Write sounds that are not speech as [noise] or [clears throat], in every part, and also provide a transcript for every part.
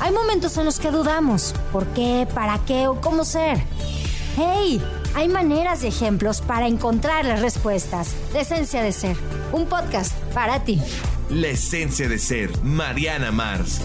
Hay momentos en los que dudamos. ¿Por qué? ¿Para qué? ¿O cómo ser? ¡Hey! Hay maneras y ejemplos para encontrar las respuestas. La esencia de ser. Un podcast para ti. La esencia de ser, Mariana Mars.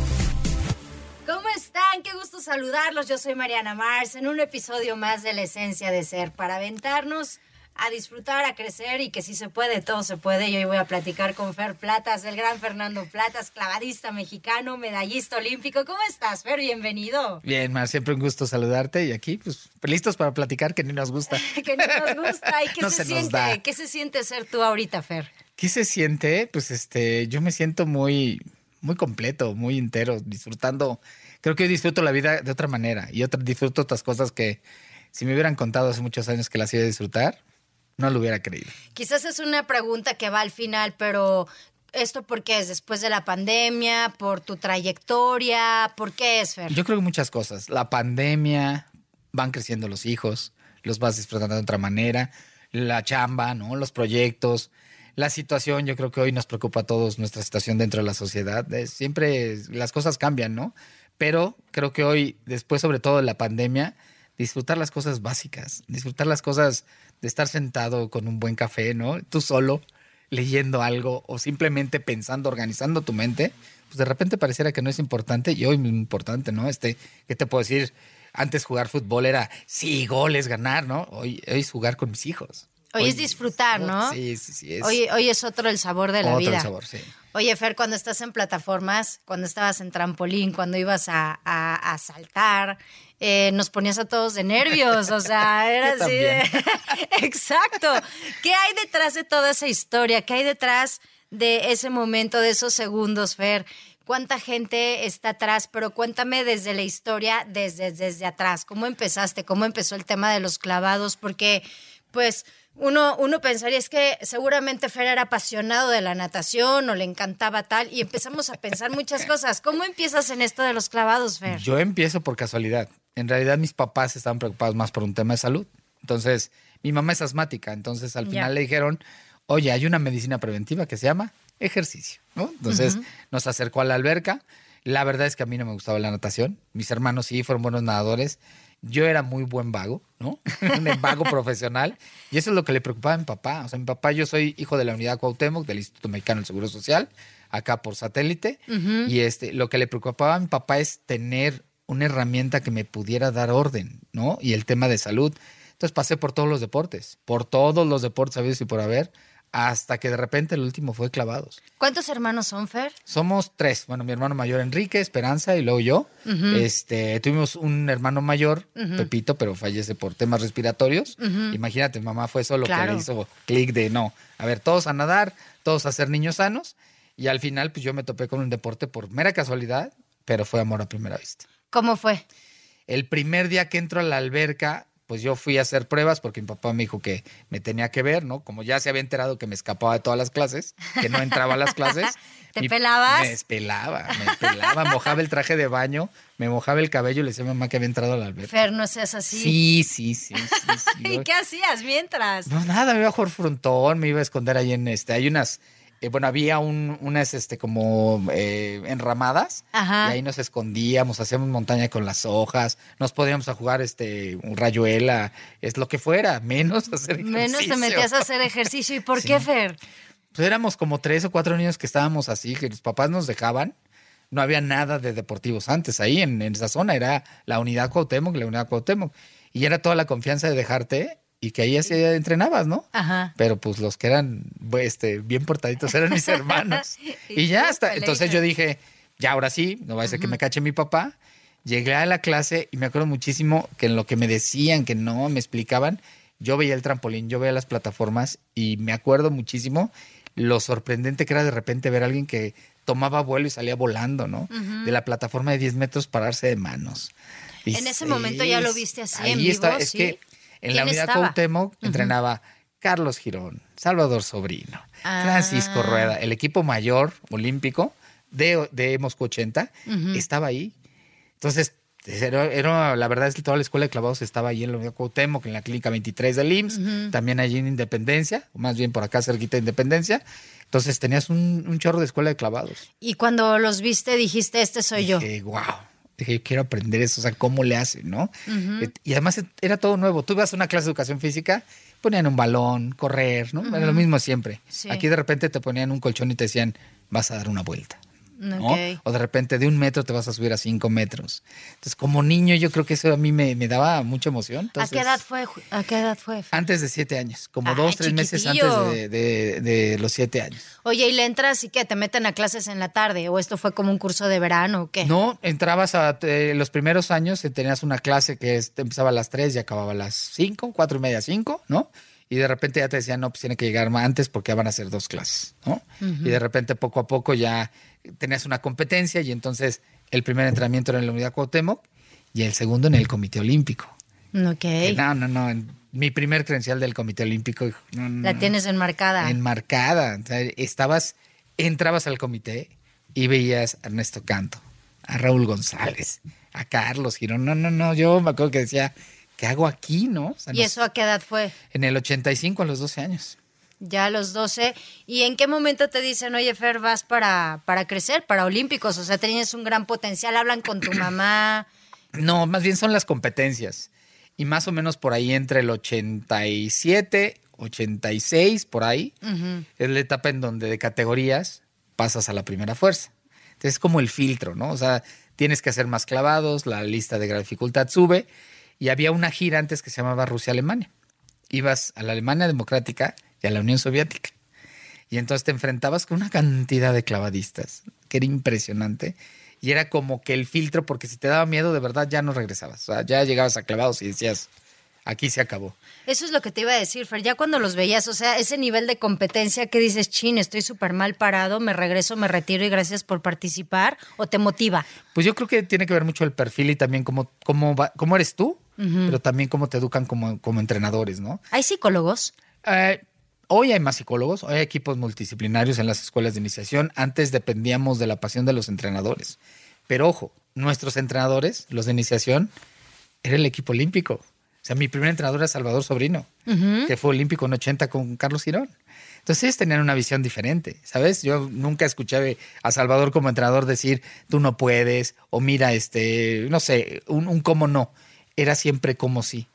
¿Cómo están? Qué gusto saludarlos. Yo soy Mariana Mars en un episodio más de La esencia de ser para aventarnos a disfrutar, a crecer y que si se puede, todo se puede. Y hoy voy a platicar con Fer Platas, el gran Fernando Platas, clavadista mexicano, medallista olímpico. ¿Cómo estás, Fer? Bienvenido. Bien, Mar, siempre un gusto saludarte y aquí, pues, listos para platicar que ni nos gusta. [laughs] que ni nos gusta. ¿Y [laughs] qué, No se, siente? ¿Qué se siente ser tú ahorita, Fer? ¿Qué se siente? Pues, este, yo me siento muy, muy completo, muy entero, disfrutando. Creo que hoy disfruto la vida de otra manera y otra, disfruto otras cosas que si me hubieran contado hace muchos años que las iba a disfrutar, no lo hubiera creído. Quizás es una pregunta que va al final, pero ¿esto por qué es? ¿Después de la pandemia? ¿Por tu trayectoria? ¿Por qué es, Fer? Yo creo que muchas cosas. La pandemia, van creciendo los hijos, los vas disfrutando de otra manera, la chamba, ¿no? Los proyectos, la situación, yo creo que hoy nos preocupa a todos nuestra situación dentro de la sociedad. Eh, Siempre las cosas cambian, ¿no? Pero creo que hoy, después sobre todo de la pandemia, disfrutar las cosas básicas, disfrutar las cosas de estar sentado con un buen café, ¿no? Tú solo leyendo algo o simplemente pensando, organizando tu mente, pues de repente pareciera que no es importante y hoy es importante, ¿no? Este, ¿qué te puedo decir? Antes jugar fútbol era, sí, goles, ganar, ¿no? Hoy, hoy es jugar con mis hijos. Hoy es disfrutar, ¿no? Sí, sí, sí. Es Hoy, hoy es otro el sabor de la otro vida. sabor, sí. Oye, Fer, cuando estás en plataformas, cuando estabas en trampolín, cuando ibas a, a- a saltar, eh, nos ponías a todos de nervios, o sea, [laughs] era así de... [laughs] Exacto. ¿Qué hay detrás de toda esa historia? ¿Qué hay detrás de ese momento, de esos segundos, Fer? ¿Cuánta gente está atrás? Pero cuéntame desde la historia, desde, desde atrás. ¿Cómo empezaste? ¿Cómo empezó el tema de los clavados? Porque, pues, uno, uno pensaría es que seguramente Fer era apasionado de la natación o le encantaba tal y empezamos a pensar muchas cosas. ¿Cómo empiezas en esto de los clavados, Fer? Yo empiezo por casualidad. En realidad mis papás estaban preocupados más por un tema de salud. Entonces, mi mamá es asmática, entonces al Ya. final le dijeron, oye, hay una medicina preventiva que se llama ejercicio, ¿no? Entonces nos acercó a la alberca. La verdad es que a mí no me gustaba la natación. Mis hermanos sí fueron buenos nadadores. Yo era muy buen vago, ¿no? [laughs] un vago profesional. Y eso es lo que le preocupaba a mi papá. O sea, mi papá, yo soy hijo de la unidad Cuauhtémoc, del Instituto Mexicano del Seguro Social, acá por satélite. Y este, lo que le preocupaba a mi papá es tener una herramienta que me pudiera dar orden, ¿no? Y el tema de salud. Entonces pasé por todos los deportes, por todos los deportes habidos y por haber, hasta que de repente el último fue clavados. ¿Cuántos hermanos son, Fer? Somos tres. Bueno, mi hermano mayor Enrique, Esperanza y luego yo. Este, tuvimos un hermano mayor, Pepito, pero fallece por temas respiratorios. Imagínate, mamá fue eso lo que le hizo clic de no. A ver, todos a nadar, todos a ser niños sanos. Y al final, pues yo me topé con un deporte por mera casualidad, pero fue amor a primera vista. ¿Cómo fue? El primer día que entro a la alberca, pues yo fui a hacer pruebas porque mi papá me dijo que me tenía que ver, ¿no? Como ya se había enterado que me escapaba de todas las clases, que no entraba a las clases. [laughs] ¿Te mi- pelabas? Me despelaba, me pelaba, mojaba el traje de baño, me mojaba el cabello y le decía a mi mamá que había entrado a la alberca. Fer, no seas así. Sí, sí, sí, sí. sí. [laughs] ¿Y qué hacías mientras? No, nada, me iba a jugar frontón, me iba a esconder ahí en este. Hay unas, eh, bueno, había un, unas este como eh, enramadas. Ajá. Y ahí nos escondíamos, hacíamos montaña con las hojas, nos podíamos a jugar este un rayuela, es lo que fuera, menos hacer ejercicio. Menos te metías a hacer ejercicio. ¿Y por [laughs] Sí. qué, Fer? Pues éramos como tres o cuatro niños que estábamos así, que los papás nos dejaban. No había nada de deportivos antes ahí en, en esa zona, era la unidad Cuauhtémoc, la unidad Cuauhtémoc. Y era toda la confianza de dejarte y que ahí así entrenabas, ¿no? Ajá. Pero pues los que eran este, bien portaditos eran mis [laughs] hermanos. [laughs] Y y ya hasta, entonces yo dije, ya ahora sí, no va a ser que me cache mi papá. Llegué a la clase y me acuerdo muchísimo que en lo que me decían, que no me explicaban, yo veía el trampolín, yo veía las plataformas y me acuerdo muchísimo lo sorprendente que era de repente ver a alguien que tomaba vuelo y salía volando, ¿no? De la plataforma de 10 metros pararse de manos. En ese momento ya lo viste así en vivo, está, es ¿sí? que en la ¿Quién unidad estaba? Cuauhtémoc entrenaba Carlos Girón, Salvador Sobrino, Ah. Francisco Rueda, el equipo mayor olímpico de, de Moscú 80 estaba ahí. Entonces, era, era- la verdad es que toda la escuela de clavados estaba ahí en la unidad Cuauhtémoc, en la clínica 23 del IMSS, también allí en Independencia, o más bien por acá cerquita de Independencia. Entonces tenías un, un chorro de escuela de clavados. Y cuando los viste dijiste, este soy yo. Dije, wow. Dije, yo quiero aprender eso, o sea, cómo le hacen, ¿no? Y además era todo nuevo. Tú ibas a una clase de educación física, ponían un balón, correr, ¿no? Era lo mismo siempre. Sí. Aquí de repente te ponían un colchón y te decían, vas a dar una vuelta. ¿No? Ok. O de repente de un metro te vas a subir a cinco metros. Entonces, como niño, yo creo que eso a mí me, me daba mucha emoción. ¿A Entonces, qué edad fue? ¿A qué edad fue? Antes de siete años, como Ay, dos, tres meses antes de, de- de los siete años. Oye, ¿y le entras y qué? ¿Te meten a clases en la tarde? ¿O esto fue como un curso de verano o qué? No, entrabas a eh, los primeros años, eh, tenías una clase que es- empezaba a las 3 y acababa a las 5, cuatro y media, 5, ¿no? Y de repente ya te decían, no, pues tiene que llegar más antes porque ya van a ser dos clases, ¿no? Y de repente poco a poco ya tenías una competencia y entonces el primer entrenamiento era en la unidad Cuauhtémoc y el segundo en el Comité Olímpico. Ok. Que No, no, no, mi primer credencial del Comité Olímpico. no, no, La tienes enmarcada. enmarcada. O sea, estabas, entrabas al comité y veías a Ernesto Canto, a Raúl González, a Carlos Girón. No, no, no, yo me acuerdo que decía, ¿qué hago aquí, no? O sea, ¿Y no- eso a qué edad fue? En el 85, a los 12 años. Ya a los 12. ¿Y en qué momento te dicen, oye, Fer, vas para, para crecer, para Olímpicos? O sea, tenías un gran potencial. Hablan con tu mamá. [clears throat] No, más bien son las competencias. Y más o menos por ahí entre el 87, 86, por ahí, es la etapa en donde de categorías pasas a la primera fuerza. Entonces es como el filtro, ¿no? O sea, tienes que hacer más clavados, la lista de gran dificultad sube. Y había una gira antes que se llamaba Rusia-Alemania. Ibas a la Alemania Democrática y a la Unión Soviética. Y entonces te enfrentabas con una cantidad de clavadistas que era impresionante. Y era como que el filtro, porque si te daba miedo, de verdad ya no regresabas. O sea, ya llegabas a clavados y decías, aquí se acabó. Eso es lo que te iba a decir, Fer. Ya cuando los veías, o sea, ese nivel de competencia que dices, chin, estoy súper mal parado, me regreso, me retiro y gracias por participar, o te motiva. Pues yo creo que tiene que ver mucho el perfil y también cómo, cómo, va- cómo eres tú, pero también cómo te educan como, como entrenadores, ¿no? ¿Hay psicólogos? Eh, hoy hay más psicólogos, hoy hay equipos multidisciplinarios en las escuelas de iniciación. Antes dependíamos de la pasión de los entrenadores. Pero ojo, nuestros entrenadores, los de iniciación, era el equipo olímpico. O sea, mi primer entrenador era Salvador Sobrino, que fue olímpico en 80 con Carlos Girón. Entonces ellos tenían una visión diferente, ¿sabes? Yo nunca escuché a Salvador como entrenador decir, tú no puedes, o mira, este, no sé, un, un cómo no. Era siempre como sí.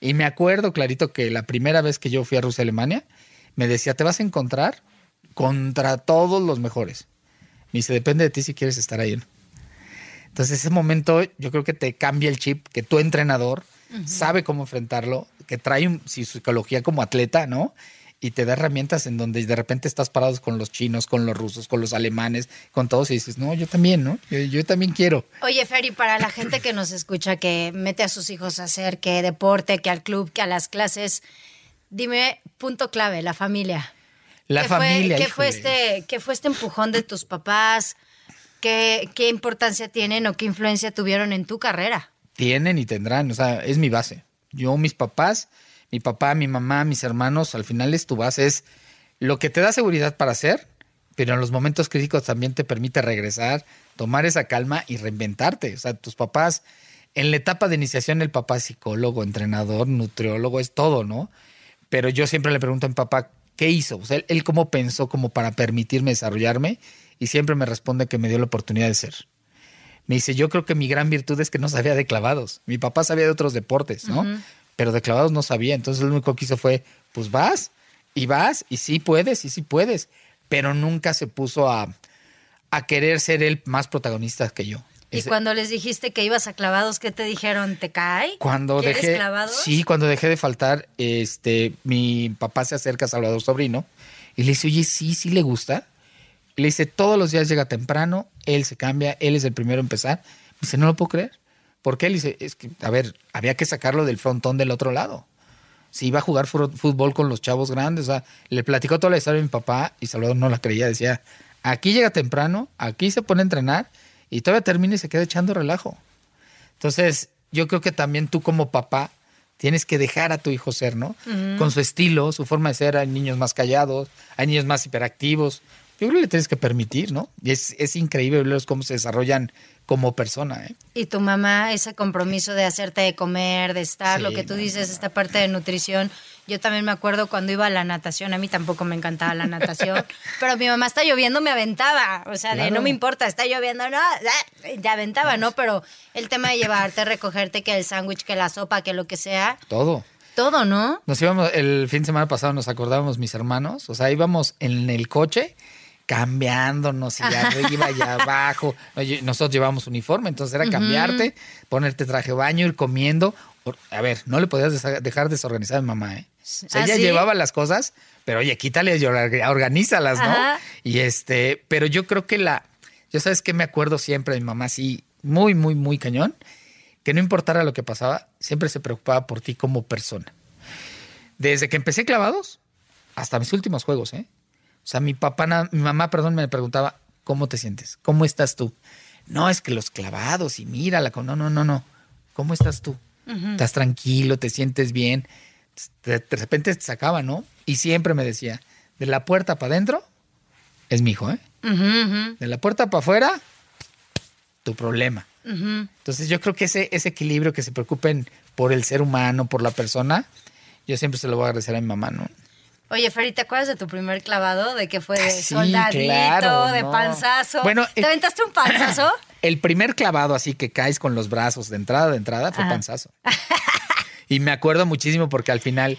Y me acuerdo clarito que la primera vez que yo fui a Rusia, Alemania, me decía, te vas a encontrar contra todos los mejores. Me dice, depende de ti si quieres estar ahí. o no". Entonces, ese momento yo creo que te cambia el chip, que tu entrenador sabe cómo enfrentarlo, que trae un- su psicología como atleta, ¿no? Y te da herramientas en donde de repente estás parados con los chinos, con los rusos, con los alemanes, con todos y dices, no, yo también, ¿no? Yo, yo también quiero. Oye, Fer, y para la gente que nos escucha, que mete a sus hijos a hacer que deporte, que al club, que a las clases, dime, punto clave, la familia. La ¿Qué familia. Fue, ¿qué, fue este, ¿Qué fue este empujón de tus papás? ¿Qué, ¿Qué importancia tienen o qué influencia tuvieron en tu carrera? tienen y tendrán, o sea, es mi base. Yo, mis papás, mi papá, mi mamá, mis hermanos, al final es tu base, es lo que te da seguridad para hacer, pero en los momentos críticos también te permite regresar, tomar esa calma y reinventarte. O sea, tus papás, en la etapa de iniciación, el papá es psicólogo, entrenador, nutriólogo, es todo, ¿no? Pero yo siempre le pregunto a mi papá, ¿qué hizo? O sea, él, él cómo pensó como para permitirme desarrollarme y siempre me responde que me dio la oportunidad de ser. Me dice, yo creo que mi gran virtud es que no sabía de clavados. Mi papá sabía de otros deportes, ¿no? Pero de clavados no sabía. Entonces lo único que hizo fue, pues vas y vas y sí puedes y sí puedes. Pero nunca se puso a, a querer ser el más protagonista que yo. Y Ese- cuando les dijiste que ibas a clavados, ¿qué te dijeron? ¿Te cae? cuando ¿Quieres dejé clavados? sí cuando dejé de faltar este mi papá se acerca a Salvador Sobrino y le dice oye sí sí le gusta y le dice todos los días llega temprano él se cambia él es el primero a empezar me dice no lo puedo creer ¿por qué? le dice es que a ver había que sacarlo del frontón del otro lado se iba a jugar fútbol con los chavos grandes. O sea, le platicó toda la historia a mi papá y Salvador no la creía. Decía, aquí llega temprano, aquí se pone a entrenar y todavía termina y se queda echando relajo. Entonces, yo creo que también tú como papá tienes que dejar a tu hijo ser, ¿no? Con su estilo, su forma de ser. Hay niños más callados, hay niños más hiperactivos. Yo creo que le tienes que permitir, ¿no? Y es, es increíble verlos cómo se desarrollan como persona, ¿eh? Y tu mamá, ese compromiso de hacerte de comer, de estar, Sí, lo que tú no, dices, esta parte de nutrición. Yo también me acuerdo cuando iba a la natación, a mí tampoco me encantaba la natación, [laughs] pero mi mamá está lloviendo, me aventaba. O sea, de no me importa, está lloviendo, no, ah, te aventaba, ¿no? Pero el tema de llevarte, recogerte, que el sándwich, que la sopa, que lo que sea, Todo. todo, ¿no? Nos íbamos, el fin de semana pasado nos acordábamos mis hermanos, o sea, íbamos en el coche cambiándonos y arriba y abajo. Nosotros llevamos uniforme, entonces era cambiarte, ponerte traje de baño, ir comiendo. A ver, no le podías dejar desorganizada a mi mamá, ¿eh? O sea, ¿Ah, ella sí? llevaba las cosas, pero oye, quítale y orga- organízalas, ¿no? Ajá. Y este, pero yo creo que la, yo sabes que me acuerdo siempre de mi mamá así, muy, muy, muy cañón, que no importara lo que pasaba, siempre se preocupaba por ti como persona. Desde que empecé clavados hasta mis últimos juegos, ¿eh? O sea, mi papá, mi mamá, perdón, me preguntaba, ¿cómo te sientes? ¿Cómo estás tú? No, es que los clavados y mírala, con- no, no, no, no. ¿Cómo estás tú? ¿Estás tranquilo? ¿Te sientes bien? De, de repente te sacaba, ¿no? Y siempre me decía, de la puerta para adentro, es mi hijo, ¿eh? De la puerta para afuera, tu problema. Entonces yo creo que ese, ese equilibrio, que se preocupen por el ser humano, por la persona, yo siempre se lo voy a agradecer a mi mamá, ¿no? Oye, Feri, ¿te acuerdas de tu primer clavado? ¿De que fue de Sí, soldadito, claro, de no. panzazo? Bueno, ¿Te eh, aventaste un panzazo? [clears throat] El primer clavado así que caes con los brazos de entrada, de entrada, fue Ajá. panzazo. y me acuerdo muchísimo porque al final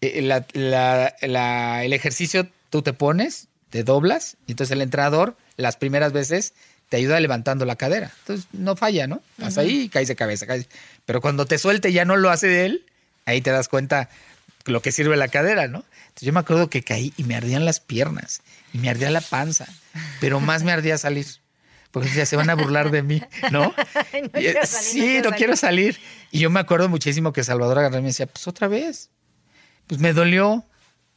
eh, la- la- la- el ejercicio tú te pones, te doblas, y entonces el entrenador las primeras veces te ayuda levantando la cadera. Entonces no falla, ¿no? Vas ahí y caes de cabeza. caes. Pero cuando te suelte y ya no lo hace él, ahí te das cuenta lo que sirve la cadera, ¿no? Entonces yo me acuerdo que caí y me ardían las piernas y me ardía la panza, pero más me ardía salir. Porque decía, se van a burlar de mí, ¿no? [laughs] Ay, no Y, quiero salir, sí, no quiero no quiero salir. Y yo me acuerdo muchísimo que Salvador agarré y me decía, pues otra vez. Pues me dolió.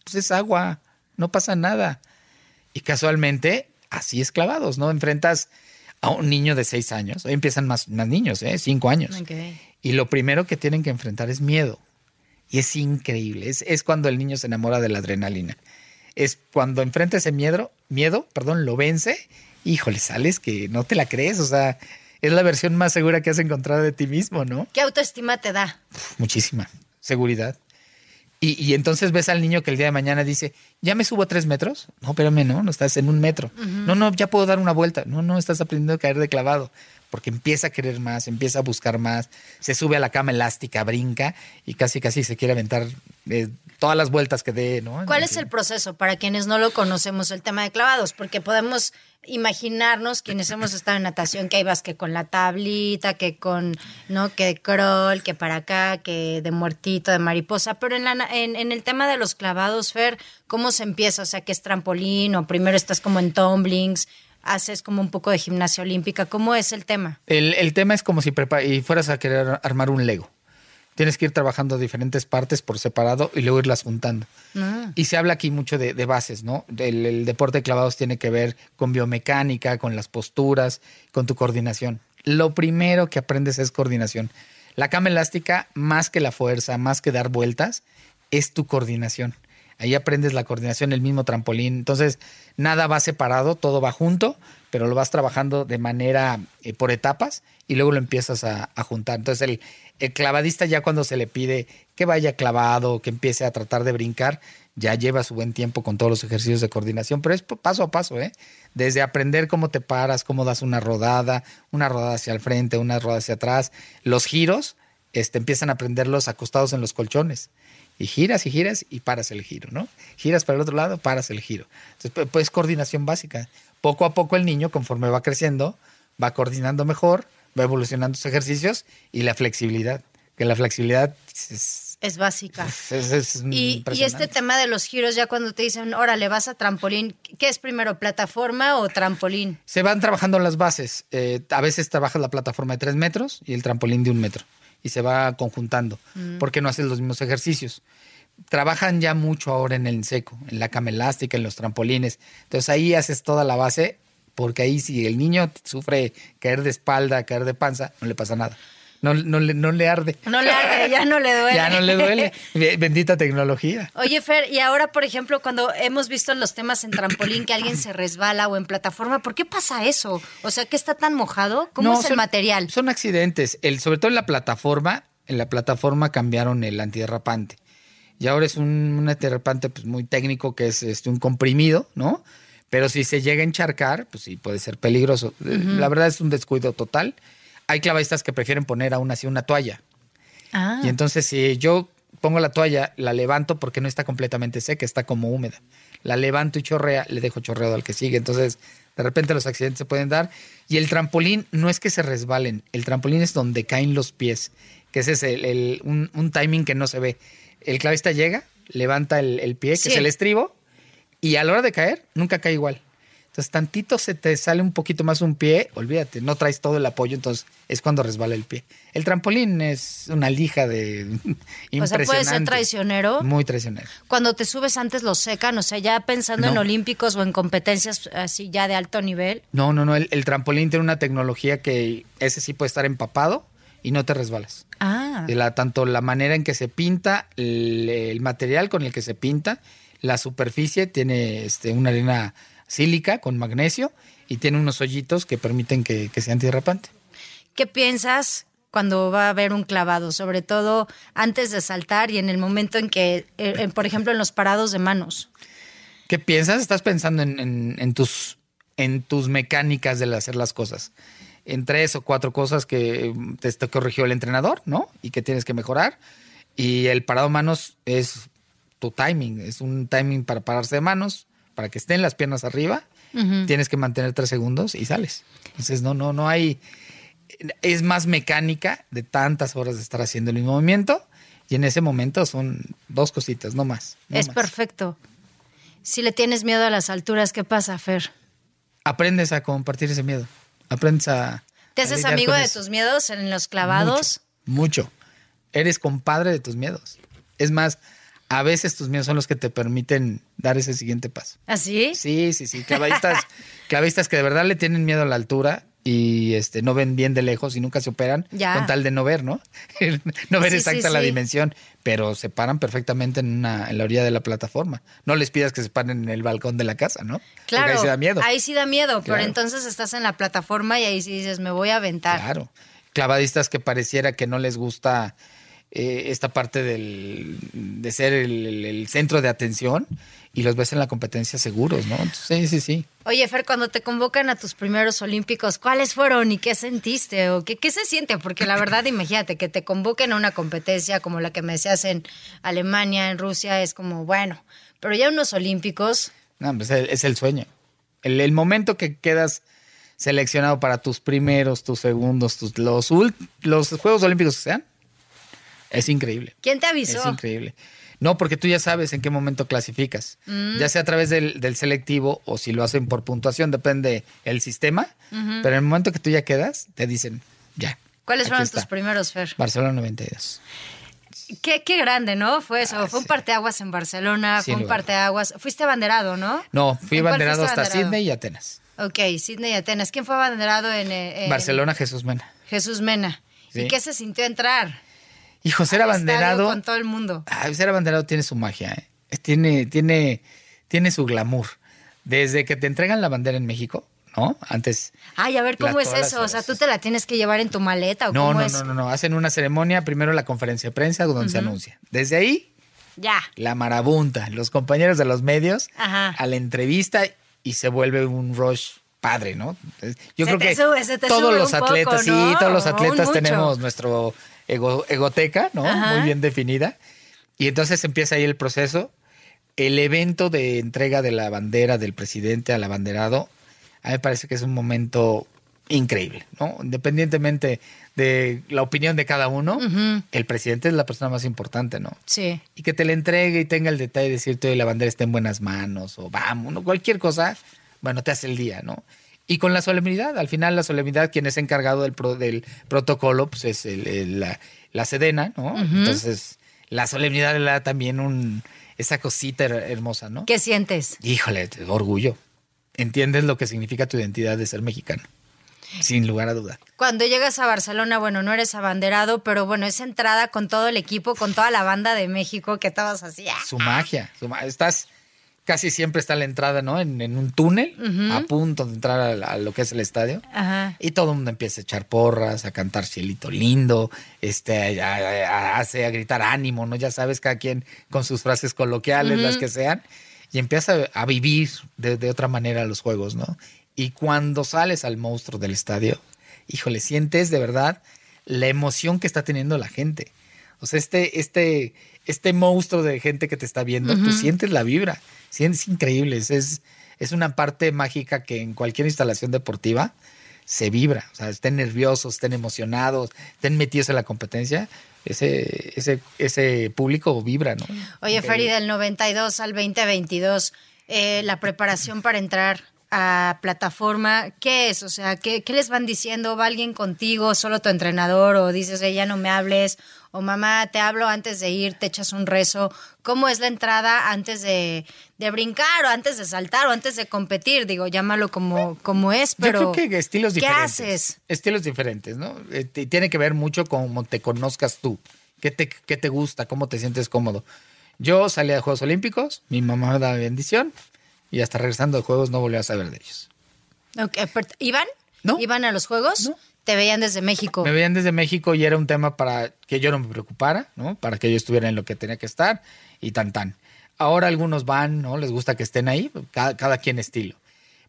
Pues es agua. No pasa nada. Y casualmente, así es clavados, ¿no? Enfrentas a un niño de seis años. Hoy empiezan más, más niños, ¿eh? Cinco años. Y lo primero que tienen que enfrentar es miedo. Y es increíble. Es, es cuando el niño se enamora de la adrenalina. Es cuando enfrenta ese miedo, miedo, perdón, lo vence. Híjole, sales que no te la crees. O sea, es la versión más segura que has encontrado de ti mismo, ¿no? ¿Qué autoestima te da? Muchísima seguridad. Y, y entonces ves al niño que el día de mañana dice, ¿ya me subo a tres metros? No, espérame, no, no estás en un metro. No, no, ya puedo dar una vuelta. No, no, estás aprendiendo a caer de clavado. Porque empieza a querer más, empieza a buscar más, se sube a la cama elástica, brinca y casi, casi se quiere aventar eh, todas las vueltas que dé, ¿no? ¿Cuál es el proceso para quienes no lo conocemos el tema de clavados? Porque podemos imaginarnos quienes hemos estado en natación que hay vas que con la tablita, que con, ¿no? Que crawl, que para acá, que de muertito, de mariposa. Pero en, la, na- en, en el tema de los clavados, Fer, ¿cómo se empieza? O sea, que es trampolín o primero estás como en tumblings, haces como un poco de gimnasia olímpica. ¿Cómo es el tema? El, el tema es como si y fueras a querer armar un Lego. Tienes que ir trabajando diferentes partes por separado y luego irlas juntando. Y se habla aquí mucho de, de bases, ¿no? El, el deporte de clavados tiene que ver con biomecánica, con las posturas, con tu coordinación. Lo primero que aprendes es coordinación. La cama elástica, más que la fuerza, más que dar vueltas, es tu coordinación. Ahí aprendes la coordinación, el mismo trampolín. Entonces, nada va separado, todo va junto, pero lo vas trabajando de manera eh, por etapas y luego lo empiezas a, juntar. Entonces, el, el clavadista ya cuando se le pide que vaya clavado, que empiece a tratar de brincar, ya lleva su buen tiempo con todos los ejercicios de coordinación, pero es paso a paso, ¿eh? Desde aprender cómo te paras, cómo das una rodada, una rodada hacia el frente, una rodada hacia atrás, los giros, este, empiezan a aprenderlos acostados en los colchones. Y giras y giras y paras el giro, ¿no? Giras para el otro lado, paras el giro. Entonces, pu- pues coordinación básica. Poco a poco el niño, conforme va creciendo, va coordinando mejor, va evolucionando sus ejercicios y la flexibilidad. Que la flexibilidad es, Es básica. es- es Y, y este tema de los giros, ya cuando te dicen, órale, vas a trampolín, ¿qué es primero, plataforma o trampolín? Se van trabajando las bases. Eh, a veces trabajas la plataforma de tres metros y el trampolín de un metro. Y se va conjuntando, porque no haces los mismos ejercicios. Trabajan ya mucho ahora en el seco, en la cama elástica, en los trampolines. Entonces ahí haces toda la base, porque ahí si el niño sufre caer de espalda, caer de panza, no le pasa nada. No, no, le, no le arde. No le arde, ya no le duele. [laughs] Ya no le duele. [laughs] Bendita tecnología. Oye, Fer, y ahora, por ejemplo, cuando hemos visto en los temas en trampolín que alguien se resbala o en plataforma, ¿por qué pasa eso? O sea, ¿qué está tan mojado? ¿Cómo No, es el son- material? Son accidentes. El, sobre todo en la plataforma, en la plataforma cambiaron el antiderrapante. Y ahora es un, un antiderrapante pues, muy técnico que es este, un comprimido, ¿no? Pero si se llega a encharcar, pues sí puede ser peligroso. La verdad es un descuido total. Hay clavadistas que prefieren poner aún así una toalla. Ah, Y entonces si yo pongo la toalla, la levanto porque no está completamente seca, está como húmeda. La levanto y chorrea, le dejo chorreado al que sigue. Entonces, de repente los accidentes se pueden dar. Y el trampolín no es que se resbalen, el trampolín es donde caen los pies, que ese es el, el- un, un timing que no se ve. El clavista llega, levanta el, el pie, que Sí. es el estribo, y a la hora de caer, nunca cae igual. Entonces, tantito se te sale un poquito más un pie, olvídate, no traes todo el apoyo, entonces es cuando resbala el pie. El trampolín es una lija de [laughs] o sea, puede ser impresionante. traicionero. Muy traicionero. Cuando te subes antes lo secan, o sea, ya pensando en olímpicos o en competencias así ya de alto nivel. No, no, no, el, el trampolín tiene una tecnología que ese sí puede estar empapado y no te resbalas. Ah. De la, tanto la manera en que se pinta, el, el material con el que se pinta, la superficie tiene este, una arena sílica con magnesio y tiene unos hoyitos que permiten que, que sea antiderrapante. ¿Qué piensas cuando va a haber un clavado? Sobre todo antes de saltar y en el momento en que, eh, por ejemplo, en los parados de manos. ¿Qué piensas? Estás pensando en, en- en tus, en tus mecánicas de hacer las cosas. En tres o cuatro cosas que mm, te, te corrigió el entrenador, ¿no? Y que tienes que mejorar. Y el parado de manos es tu timing. Es un timing para pararse de manos, para que estén las piernas arriba. Tienes que mantener tres segundos y sales. Entonces, no, no, no hay. Es más mecánica de tantas horas de estar haciendo el mismo movimiento. Y en ese momento son dos cositas, no más. no es más. perfecto. Si le tienes miedo a las alturas, ¿qué pasa, Fer? aprendes a compartir ese miedo. Aprendes a. ¿Te haces amigo de eso. tus miedos en los clavados? Mucho, mucho. Eres compadre de tus miedos. Es más, a veces tus miedos son los que te permiten dar ese siguiente paso. ¿Así? Sí, sí, sí. Clavadistas, [laughs] clavadistas que de verdad le tienen miedo a la altura y este no ven bien de lejos y nunca se operan Ya. con tal de no ver, ¿no? [laughs] no ver Sí, exacta sí, la sí. dimensión, pero se paran perfectamente en una en la orilla de la plataforma. No les pidas que se paren en el balcón de la casa, ¿no? Porque Claro. ahí se da miedo. Ahí sí da miedo, pero entonces estás en la plataforma y ahí sí dices, me voy a aventar. Claro. Clavadistas que pareciera que no les gusta eh, esta parte del, de ser el, centro de atención y los ves en la competencia seguros, ¿no? Entonces, sí, sí, sí. Oye, Fer, cuando te convocan a tus primeros olímpicos, ¿cuáles fueron y qué sentiste o qué, qué se siente? Porque la verdad, [clears throat] imagínate que te convoquen a una competencia como la que me decías en Alemania, en Rusia, es como, bueno, pero ya unos olímpicos, No, pues, es, el, es el sueño. El, el momento que quedas seleccionado para tus primeros, tus segundos, tus, los, ult- los Juegos Olímpicos que sean, es increíble. ¿quién te avisó? Es increíble. No, porque tú ya sabes en qué momento clasificas. Mm. Ya sea a través del, del selectivo o si lo hacen por puntuación, depende el sistema. Pero en el momento que tú ya quedas, te dicen, ya. ¿Cuáles fueron está. tus primeros, Fer? Barcelona 92. Qué, qué grande, ¿no? Fue eso, fue un parteaguas en Barcelona, Ah, Sin fue un lugar. parteaguas. Fuiste abanderado, ¿no? No, fui ¿En cuál abanderado hasta? Sydney y Atenas. Ok, Sydney y Atenas. ¿Quién fue abanderado en, en Barcelona, Jesús Mena. Jesús Mena. ¿Y qué se sintió entrar? Hijo, ser al estadio abanderado. Con todo el mundo. Abanderado tiene su magia, ¿eh? Tiene, tiene, tiene su glamour. Desde que te entregan la bandera en México, ¿no? Antes. Ay, a ver, ¿cómo La- es eso? O sea. ¿tú te la tienes que llevar en tu maleta o No, cómo no, es? no, no, no. Hacen una ceremonia, primero la conferencia de prensa donde se anuncia. Desde ahí, Ya. la marabunta, los compañeros de los medios Ajá. a la entrevista y se vuelve un rush padre, ¿no? Yo Se creo que sube, todos los atletas, sí, ¿no? todos los atletas tenemos nuestro ego- egoteca, ¿no? Ajá. Muy bien definida. Y entonces empieza ahí el proceso. El evento de entrega de la bandera del presidente al abanderado, a mí me parece que es un momento increíble, ¿no? Independientemente de la opinión de cada uno, el presidente es la persona más importante, ¿no? Sí. y que te la entregue y tenga el detalle de decirte "Oye, la bandera está en buenas manos o vamos, ¿no? cualquier cosa, bueno, te hace el día, ¿no? Y con la solemnidad, al final la solemnidad, quien es encargado del, pro- del protocolo, pues es el- el- la, la sedena, ¿no? Entonces, la solemnidad le da también un, esa cosita her- hermosa, ¿no? ¿Qué sientes? Híjole, orgullo. Entiendes lo que significa tu identidad de ser mexicano. Sin lugar a duda. Cuando llegas a Barcelona, bueno, no eres abanderado, pero bueno, esa entrada con todo el equipo, con toda la banda de México, que todos así. ¡ah! Su magia. su ma- estás casi siempre está la entrada, ¿no? En, en un túnel, a punto de entrar a, lo que es el estadio. Ajá. Y todo el mundo empieza a echar porras, a cantar cielito lindo, este, a, a- a- hace- a gritar ánimo, ¿no? Ya sabes, cada quien con sus frases coloquiales, las que sean, y empieza a vivir de, de otra manera los juegos, ¿no? Y cuando sales al monstruo del estadio, híjole, sientes de verdad la emoción que está teniendo la gente. O sea, este, este, este monstruo de gente que te está viendo, tú sientes la vibra, sientes increíble. Es, es, es una parte mágica que en cualquier instalación deportiva se vibra. O sea, estén nerviosos, estén emocionados, estén metidos en la competencia, ese, ese, ese público vibra, ¿no? Oye, Feri, del 92 al 2022, eh, la preparación para entrar a plataforma, ¿qué es? O sea, ¿qué, qué les van diciendo? ¿Va alguien contigo, solo tu entrenador? ¿O dices, "Ey, ya no me hables? ¿O mamá, te hablo antes de ir, te echas un rezo? ¿Cómo es la entrada antes de, de brincar o antes de saltar o antes de competir? Digo, llámalo como, como es, pero... Yo creo que estilos ¿Qué diferentes. haces? Estilos diferentes, ¿no? Eh, tiene que ver mucho con cómo te conozcas tú. ¿Qué te, qué te gusta? ¿Cómo te sientes cómodo? Yo salí a Juegos Olímpicos, mi mamá me da bendición y hasta regresando de Juegos no volví a saber de ellos. Pero- ¿Iban? No. ¿Iban a los Juegos? No. Te veían desde México. Me veían desde México y era un tema para que yo no me preocupara, ¿no? Para que yo estuviera en lo que tenía que estar y tan tan. Ahora algunos van, ¿no? Les gusta que estén ahí, cada, cada quien estilo.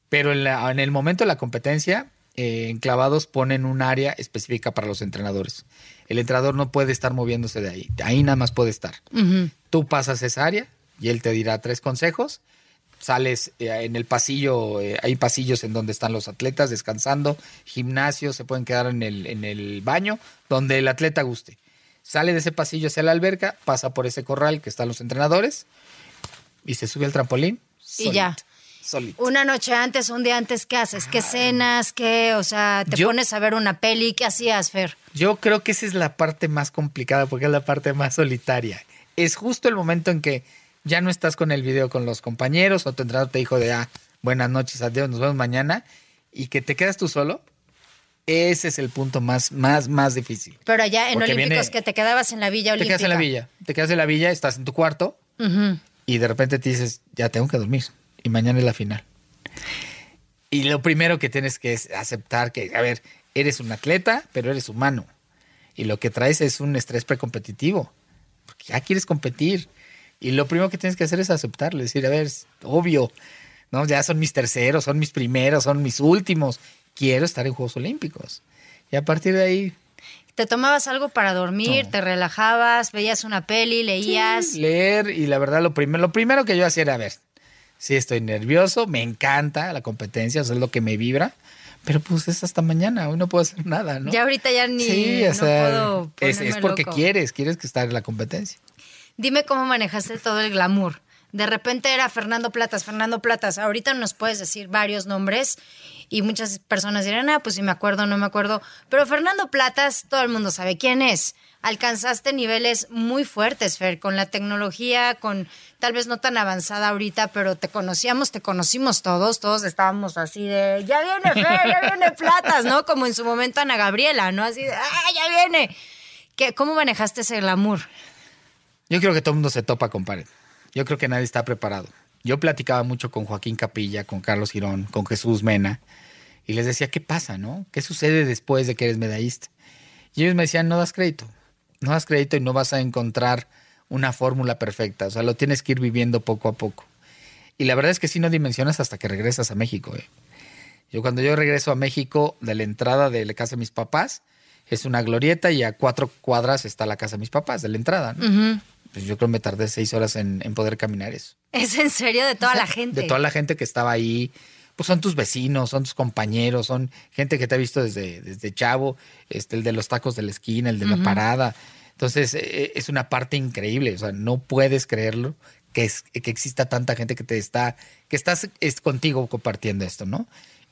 Pero en, la- en el momento de la competencia, eh, en clavados ponen un área específica para los entrenadores. El entrenador no puede estar moviéndose de ahí. Ahí nada más puede estar. Tú pasas esa área y él te dirá tres consejos. Sales eh, en el pasillo, eh, hay pasillos en donde están los atletas descansando, gimnasios, se pueden quedar en el, en el baño, donde el atleta guste. Sale de ese pasillo hacia la alberca, pasa por ese corral que están los entrenadores y se sube al trampolín. Y ya. Solito. Una noche antes, un día antes, ¿qué haces? ¿Qué cenas? ¿Qué? O sea, te Yo- pones a ver una peli. ¿Qué hacías, Fer? Yo creo que esa es la parte más complicada porque es la parte más solitaria. Es justo el momento en que ya no estás con el video con los compañeros o tu entrenador te dijo de, ah, buenas noches, adiós, nos vemos mañana y que te quedas tú solo. Ese es el punto más, más, más difícil. Pero allá en Porque Olímpicos, viene- que te quedabas en la Villa Te Olímpica. quedas en la villa, te quedas en la villa, estás en tu cuarto y de repente te dices, ya tengo que dormir y mañana es la final. Y lo primero que tienes que es aceptar que, a ver, eres un atleta, pero eres humano. Y lo que traes es un estrés precompetitivo. Porque ya quieres competir. Y lo primero que tienes que hacer es aceptarlo. Decir, a ver, es obvio. ¿no? Ya son mis terceros, son mis primeros, son mis últimos. Quiero estar en Juegos Olímpicos. Y a partir de ahí, ¿Te tomabas algo para dormir? No. ¿Te relajabas? ¿Veías una peli? ¿Leías? Sí, leer y la verdad lo primero, lo primero que yo hacía era a ver, sí estoy nervioso, me encanta la competencia, eso es lo que me vibra, pero pues es hasta mañana, hoy no puedo hacer nada, ¿no? Ya ahorita ya ni sí, o no sea, puedo es, es porque loco. quieres, quieres que estar en la competencia. Dime cómo manejaste todo el glamour. De repente era Fernando Platas, Fernando Platas. Ahorita nos puedes decir varios nombres y muchas personas dirán, ah, pues si me acuerdo, no me acuerdo. Pero Fernando Platas, todo el mundo sabe quién es. Alcanzaste niveles muy fuertes, Fer, con la tecnología, con tal vez no tan avanzada ahorita, pero te conocíamos, te conocimos todos, todos estábamos así de, ya viene Fer, ya viene Platas, ¿no? Como en su momento Ana Gabriela, ¿no? Así de, ah, ya viene. ¿Qué, ¿Cómo manejaste ese glamour? Yo creo que todo el mundo se topa con pared. Yo creo que nadie está preparado. Yo platicaba mucho con Joaquín Capilla, con Carlos Girón, con Jesús Mena, y les decía, ¿qué pasa, no? ¿Qué sucede después de que eres medallista? Y ellos me decían, no das crédito. No das crédito y no vas a encontrar una fórmula perfecta. O sea, lo tienes que ir viviendo poco a poco. Y la verdad es que sí no dimensionas hasta que regresas a México. ¿eh? Yo cuando yo regreso a México, de la entrada de la casa de mis papás, es una glorieta y a cuatro cuadras está la casa de mis papás, de la entrada. ¿no? Pues yo creo que me tardé seis horas en, en poder caminar eso. Es en serio de toda la gente. De toda la gente que estaba ahí. Pues son tus vecinos, son tus compañeros, son gente que te ha visto desde, desde chavo, este, el de los tacos de la esquina, el de la parada. Entonces, eh, es una parte increíble. O sea, no puedes creerlo que, es, que exista tanta gente que te está, que estás es contigo compartiendo esto, ¿no?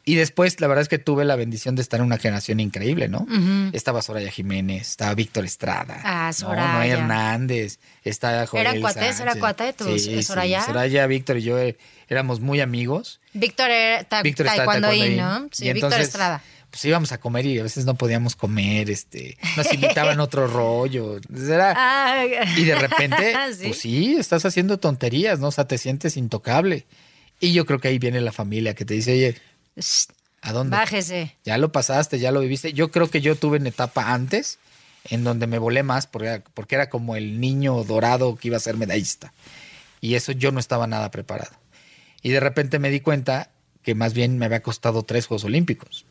Y después, la verdad es que tuve la bendición de estar en una generación increíble, ¿no? Estaba Soraya Jiménez, estaba Víctor Estrada. Ah, ¿no? Soraya. Noé Hernández, estaba Joel ¿Eran cuates? ¿Era cuate de tus- Sí, de sí, Soraya? Soraya, Víctor y yo eh, éramos muy amigos. Víctor era ta- Víctor Estrada taekwondoín, taekwondoín. ¿no? Sí, Y Víctor entonces, Estrada. Pues íbamos a comer y a veces no podíamos comer, este, nos invitaban a otro [laughs] rollo. Era, Ah, y de repente, [laughs] ¿Sí? pues sí, estás haciendo tonterías, ¿no? O sea, te sientes intocable. Y yo creo que ahí viene la familia que te dice, oye, ¿a dónde? Bájese. Ya lo pasaste, ya lo viviste. Yo creo que yo tuve una etapa antes en donde me volé más porque era, porque era como el niño dorado que iba a ser medallista. Y eso yo no estaba nada preparado. Y de repente me di cuenta que más bien me había costado tres Juegos Olímpicos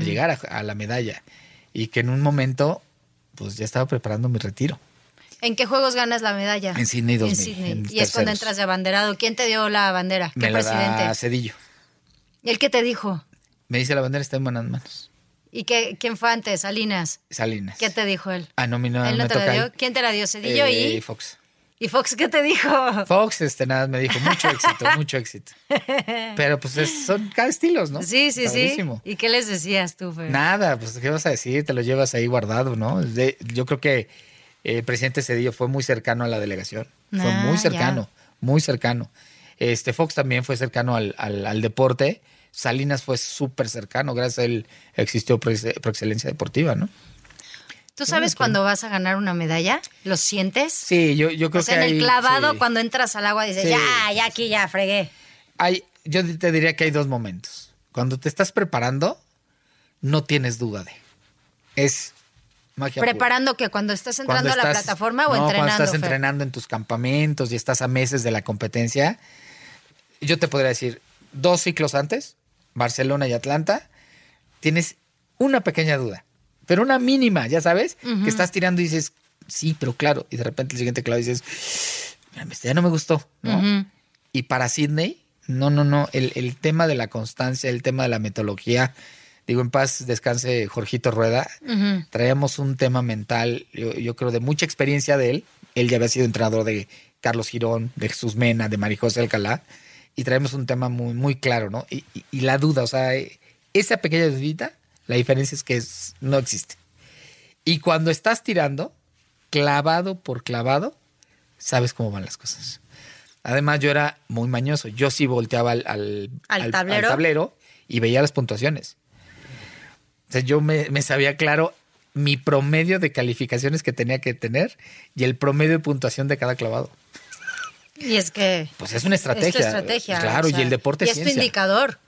llegar a, a la medalla. Y que en un momento, pues ya estaba preparando mi retiro. ¿En qué juegos ganas la medalla? En Sydney 2000, En Sydney. en y es cuando entras de abanderado. ¿Quién te dio la bandera? ¿Qué Me la presidente? da Cedillo. ¿Y el qué te dijo? Me dice la bandera está en buenas manos. ¿Y qué, quién fue antes? Salinas. Salinas. ¿Qué te dijo él? Ah, no, mi no, ¿Él no me te la dio? ¿Quién te la dio? ¿Cedillo Eh, y, Fox. y Fox? ¿Qué te dijo? [laughs] Fox, este, nada, me dijo, mucho éxito, [laughs] mucho éxito. Pero pues es- son cada estilos, ¿no? Sí, sí, Padrísimo. sí. ¿Y qué les decías tú, Fer? Nada, pues ¿qué vas a decir? Te lo llevas ahí guardado, ¿no? De- yo creo que el presidente Cedillo fue muy cercano a la delegación. Fue Ah, muy ya. cercano, muy cercano. Este Fox también fue cercano al, al- al deporte. Salinas fue súper cercano, gracias a él existió Pro, Pro Excelencia Deportiva, ¿no? ¿Tú sabes cuando vas a ganar una medalla? ¿Lo sientes? Sí, yo, yo creo o sea, que en el clavado, sí. cuando entras al agua, dices, Sí. ya, ya aquí, ya, fregué. hay, yo te diría que hay dos momentos. Cuando te estás preparando, no tienes duda de. Es magia. ¿Preparando que cuando estás entrando Cuando a la estás- plataforma o no, entrenando? Cuando estás Fer? entrenando en tus campamentos y estás a meses de la competencia, yo te podría decir, dos ciclos antes, Barcelona y Atlanta, tienes una pequeña duda, pero una mínima, ya sabes, que estás tirando y dices, sí, pero claro, y de repente el siguiente clavo dices, "Mira, este ya no me gustó, ¿no? Y para Sydney, no, no, no, el, el tema de la constancia, el tema de la metodología, digo, en paz descanse Jorgito Rueda, traíamos un tema mental, yo, yo creo, de mucha experiencia de él. Él ya había sido entrenador de Carlos Girón, de Jesús Mena, de Marijose Alcalá, y traemos un tema muy, muy claro, ¿no? Y, y- y la duda, o sea, esa pequeña dudita, la diferencia es que es- no existe. Y cuando estás tirando, clavado por clavado, sabes cómo van las cosas. Además, yo era muy mañoso. Yo sí volteaba al, al, ¿Al tablero? tablero y veía las puntuaciones. O sea, yo me, me sabía claro mi promedio de calificaciones que tenía que tener y el promedio de puntuación de cada clavado. Y es que... Pues es una es tu estrategia. estrategia. Claro, o sea, y el deporte y es es tu ciencia. indicador.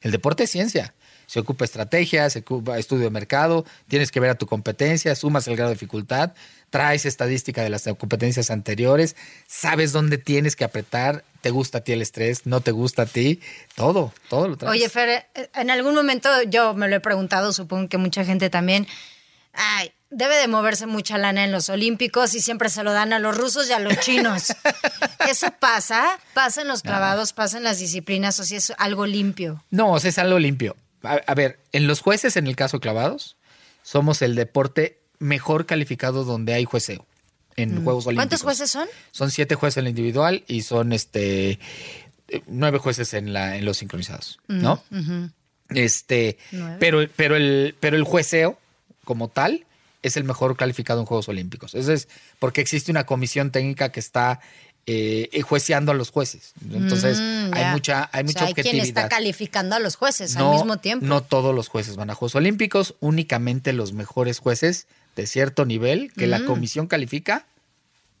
El deporte es ciencia. Se ocupa estrategia, se ocupa estudio de mercado, tienes que ver a tu competencia, sumas el grado de dificultad, traes estadística de las competencias anteriores, sabes dónde tienes que apretar, te gusta a ti el estrés, no te gusta a ti, todo, todo lo traes. Oye, Fer, eh, en algún momento yo me lo he preguntado, supongo que mucha gente también. Ay, debe de moverse mucha lana en los Olímpicos y siempre se lo dan a los rusos y a los chinos. [laughs] ¿Eso pasa? ¿Pasa en los clavados? ¿Pasa en las disciplinas? ¿O si es algo limpio? No, o sea, es algo limpio. A, a ver, en los jueces, en el caso clavados, somos el deporte mejor calificado donde hay jueceo en Juegos Olímpicos. Mm. ¿Cuántos jueces son? Son siete jueces en la individual y son este eh, nueve jueces en la en los sincronizados, ¿no? Este, Mm, Nueve. pero pero el pero el jueceo como tal es el mejor calificado en Juegos Olímpicos. Eso es porque existe una comisión técnica que está eh, jueceando a los jueces. Entonces Mm, hay mucha hay O mucha sea, hay quien objetividad está calificando a los jueces al mismo tiempo. no todos los jueces van a Juegos Olímpicos, únicamente los mejores jueces de cierto nivel que Mm. la comisión califica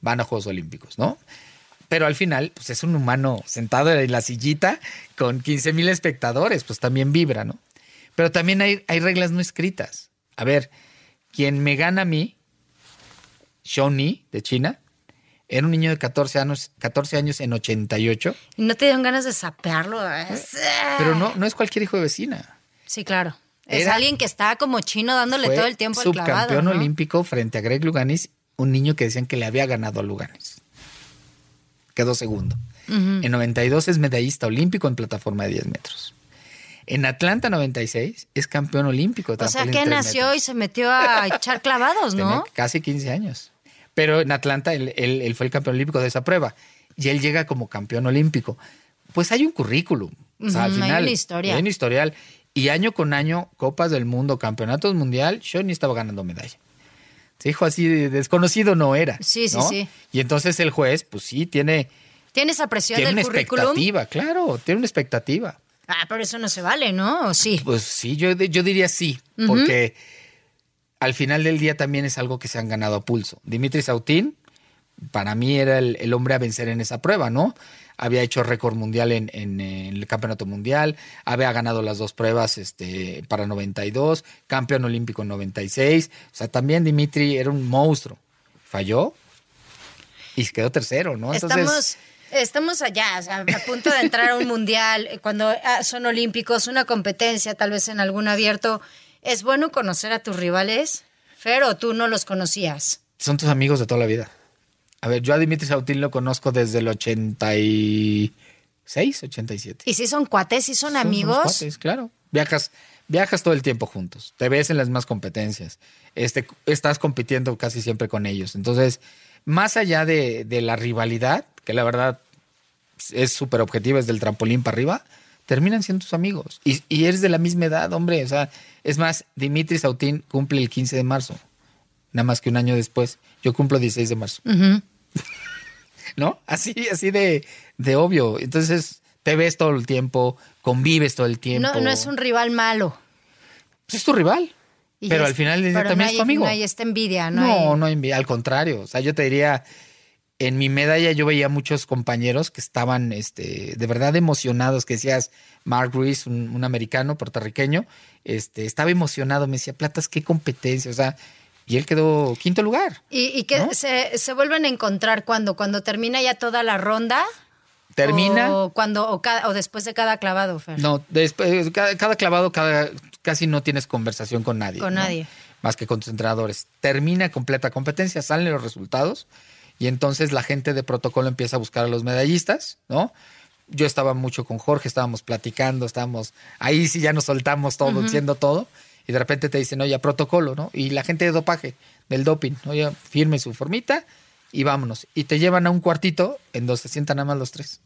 van a Juegos Olímpicos, ¿no? Pero al final, pues es un humano sentado en la sillita con 15 mil espectadores, pues también vibra, ¿no? Pero también hay, hay reglas no escritas. A ver, quien me gana a mí, Shoni de China, era un niño de 14 años, 14 años en 88, ¿Y no te dieron ganas de sapearlo? Es- pero no, no es cualquier hijo de vecina. Sí, claro. Es Era- alguien que está como chino dándole todo el tiempo al clavado. subcampeón ¿no? olímpico frente a Greg Luganis, un niño que decían que le había ganado a Luganis. Quedó segundo. En 92 es medallista olímpico en plataforma de 10 metros. En Atlanta 96 es campeón olímpico. O sea, que nació y se metió a echar clavados, [laughs] Tenía ¿no? casi 15 años. Pero en Atlanta él, él- él fue el campeón olímpico de esa prueba. Y él llega como campeón olímpico. Pues hay un currículum. O sea, al Ujú, hay final. una historia. Hay un historial. Y año con año, Copas del Mundo, Campeonatos Mundial, Shawnee estaba ganando medalla. Se dijo así, de desconocido no era. Sí, sí, ¿no? sí. Y entonces el juez, pues sí, tiene, ¿Tiene esa presión tiene del una currículum? expectativa, claro, tiene una expectativa. Ah, pero eso no se vale, ¿no? ¿O sí? Pues sí, yo, yo diría sí, porque al final del día también es algo que se han ganado a pulso. Dimitri Sautín, para mí era el, el hombre a vencer en esa prueba, ¿no? Había hecho récord mundial en, en, eh, el campeonato mundial, había ganado las dos pruebas este, para 92, campeón olímpico en 96. O sea, también Dimitri era un monstruo. Falló y quedó tercero, ¿no? Estamos, estamos allá, o sea, a punto de entrar a un mundial, eh, cuando ah, son olímpicos, una competencia, tal vez en algún abierto. ¿Es bueno conocer a tus rivales? Fer, o tú no los conocías. son tus amigos de toda la vida. A ver, yo a Dimitri Sautín lo conozco desde el 86, 87. ¿Y si son cuates, si son, amigos? cuates, claro. Viajas, viajas todo el tiempo juntos. Te ves en las más competencias. Este, estás compitiendo casi siempre con ellos. Entonces, más allá de, de la rivalidad, que la verdad es súper objetiva, es del trampolín para arriba, terminan siendo tus amigos. Y, y eres de la misma edad, hombre. O sea, es más, Dimitri Sautín cumple el 15 de marzo. Nada más que un año después. Yo cumplo 16 de marzo. [laughs] ¿no? Así, así de, de obvio. Entonces, te ves todo el tiempo, convives todo el tiempo. No, no es un rival malo. Pues es tu rival. Y pero es- al final también no es tu hay- amigo. No hay esta envidia, no, no, hay- no, envi- al contrario. O sea, yo te diría, en mi medalla yo veía muchos compañeros que estaban este, de verdad emocionados, que decías, Mark Ruiz, un, un americano puertorriqueño, este, estaba emocionado, me decía, Platas, qué competencia, o sea, y él quedó quinto lugar. ¿Y, y que ¿No? se, se vuelven a encontrar cuando? ¿Cuando termina ya toda la ronda? Termina. O, cuando, o, cada- o después de cada clavado, Fer. No, después, cada, cada clavado, cada, casi no tienes conversación con nadie. Con ¿no? nadie. Más que con tus entrenadores. Termina completa competencia, salen los resultados y entonces la gente de protocolo empieza a buscar a los medallistas, ¿no? Yo estaba mucho con Jorge, estábamos platicando, estábamos ahí sí ya nos soltamos todo, diciendo todo y de repente te dicen, oye, protocolo, ¿no? Y la gente de dopaje, del doping, oye, firme su formita y vámonos. Y te llevan a un cuartito en donde se sientan nada más los tres.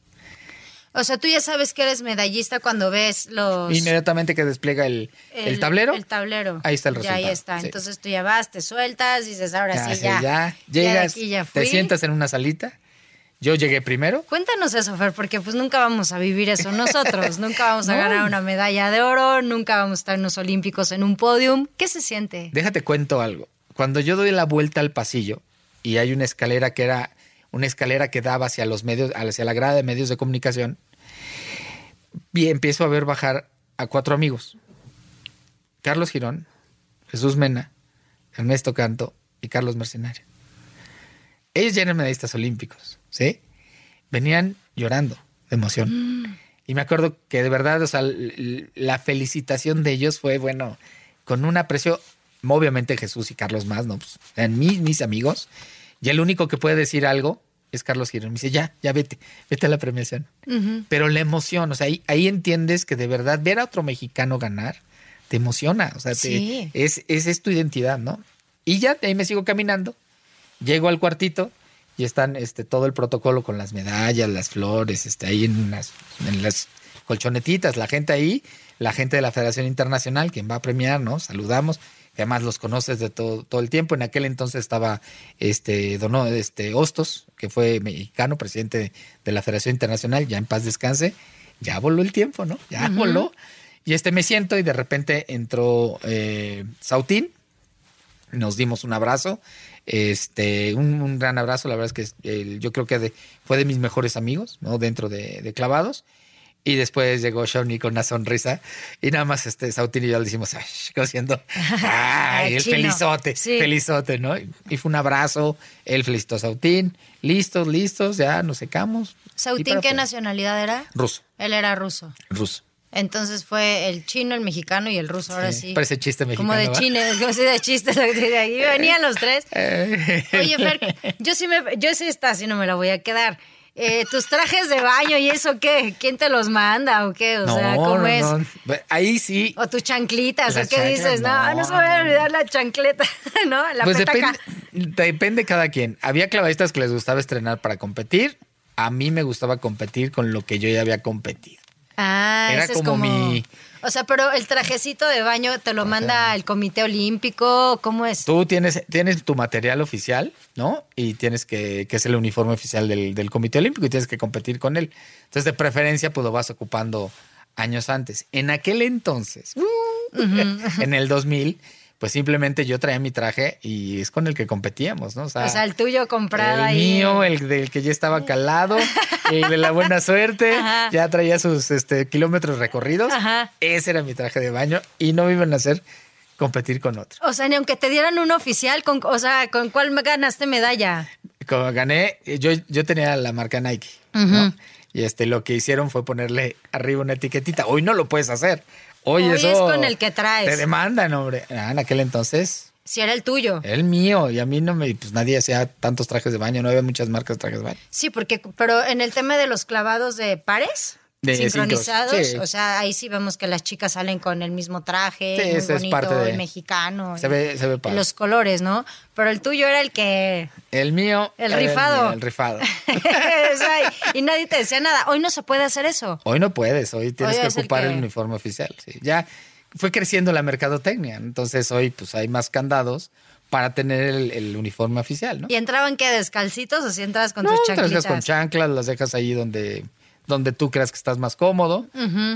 O sea, tú ya sabes que eres medallista cuando ves los... Inmediatamente que despliega el, el, tablero. El tablero. Ahí está el Ya resultado. ahí está. sí. Entonces tú ya vas, te sueltas, dices, ahora Ya, sí, sí, ya. ya. Llegas, aquí ya te sientas en una salita. Yo llegué primero. Cuéntanos eso, Fer, porque pues nunca vamos a vivir eso [laughs] nosotros. nunca vamos a ganar una medalla de oro, nunca vamos a estar en los Olímpicos en un podium. ¿Qué se siente? Déjate cuento algo. Cuando yo doy la vuelta al pasillo y hay una escalera que era una escalera que daba hacia los medios, hacia la grada de medios de comunicación, y empiezo a ver bajar a cuatro amigos. Carlos Girón, Jesús Mena, Ernesto Canto y Carlos Mercenario. Ellos ya eran medallistas olímpicos, ¿sí? Venían llorando de emoción. Y me acuerdo que de verdad, o sea, la felicitación de ellos fue, bueno, con un aprecio, obviamente Jesús y Carlos más, ¿no? Pues, eran mis, mis amigos. Y el único que puede decir algo es Carlos Girón. Me dice, ya, ya vete, vete a la premiación. Pero la emoción, o sea, ahí, ahí entiendes que de verdad ver a otro mexicano ganar te emociona, o sea, te- es, es, es tu identidad, ¿no? Y ya de ahí me sigo caminando, llego al cuartito y están este, todo el protocolo con las medallas, las flores, este, ahí en las, en las colchonetitas, la gente ahí, la gente de la Federación Internacional, quien va a premiar, ¿no? Saludamos, que además los conoces de todo, todo el tiempo. En aquel entonces estaba este, Dono, este Hostos, que fue mexicano, presidente de, la Federación Internacional, ya en paz descanse. Ya voló el tiempo, ¿no? Ya voló. Y este me siento y de repente entró eh, Sautín, nos dimos un abrazo, este, un, un gran abrazo, la verdad es que eh, yo creo que de- fue de mis mejores amigos, ¿no? Dentro de, de clavados. Y después llegó Shawnee con una sonrisa y nada más este Sautín y yo le ay, [laughs] como diciendo, ay, [laughs] el Chino. felizote, Sí. felizote, ¿no? Y fue un abrazo, él felicitó a Sautín, listos, listos, ya nos secamos. ¿Sautín qué nacionalidad era? Ruso, Él era ruso. ruso. Entonces fue el chino, el mexicano y el ruso, ahora Sí, sí. parece chiste Como de mexicano, chines, como si de chistes. [laughs] De ahí venían los tres. Oye, Fer, yo sí, me, yo sí esta, así no me la voy a quedar. Eh, ¿Tus trajes de baño y eso qué? ¿Quién te los manda o qué? O sea, ¿cómo no, es? no. Ahí sí. O tus chanclitas, Las ¿o qué chanclas, dices? No, no, no, se me va a no, olvidar la chancleta, [laughs] ¿no? La pues petaca. depende, depende cada quien. Había clavadistas que les gustaba estrenar para competir. A mí me gustaba competir con lo que yo ya había competido. Ah, Era ese es como mi- O sea, pero el trajecito de baño te lo manda el Comité Olímpico, ¿cómo es? Tú tienes, tienes tu material oficial, ¿no? Y tienes que, que es el uniforme oficial del, del Comité Olímpico y tienes que competir con él. Entonces, de preferencia, pues lo vas ocupando años antes. En aquel entonces, [laughs] en el 2000, pues simplemente yo traía mi traje y es con el que competíamos, ¿no? O sea, el tuyo comprado el ahí. mío, el del que ya estaba calado, [laughs] el de la buena suerte, Ajá. ya traía sus este, kilómetros recorridos. Ajá. Ese era mi traje de baño y no me iban a hacer competir con otro. O sea, ni aunque te dieran un oficial, con, o sea, ¿con cuál me ganaste medalla? Como gané, yo, yo tenía la marca Nike, ¿no? Y este, lo que hicieron fue ponerle arriba una etiquetita. Hoy no lo puedes hacer. Hoy, Hoy eso es con el que traes. Te demandan, hombre. Ah, en aquel entonces, Si era el tuyo. el mío. Y a mí no me, pues nadie hacía tantos trajes de baño. No había muchas marcas de trajes de baño. Sí, porque, pero en el tema de los clavados de pares. De sincronizados, sí. o sea, ahí sí vemos que las chicas salen con el mismo traje, Sí, muy ese es bonito, parte de- y mexicano, Se ve- se ve padre. los colores, ¿no? Pero el tuyo era el que El mío. El rifado. mío, El, rifado. [laughs] O sea, y nadie te decía nada. Hoy no se puede hacer eso. Hoy no puedes, hoy tienes Hoy que el ocupar el, uniforme oficial. sí. Ya fue creciendo la mercadotecnia, entonces hoy pues hay más candados para tener el, el uniforme oficial, ¿no? ¿Y entraban qué? ¿Descalcitos o si entrabas con no, tus te las chanclitas? dejas con chanclas, las dejas ahí donde, donde tú creas que estás más cómodo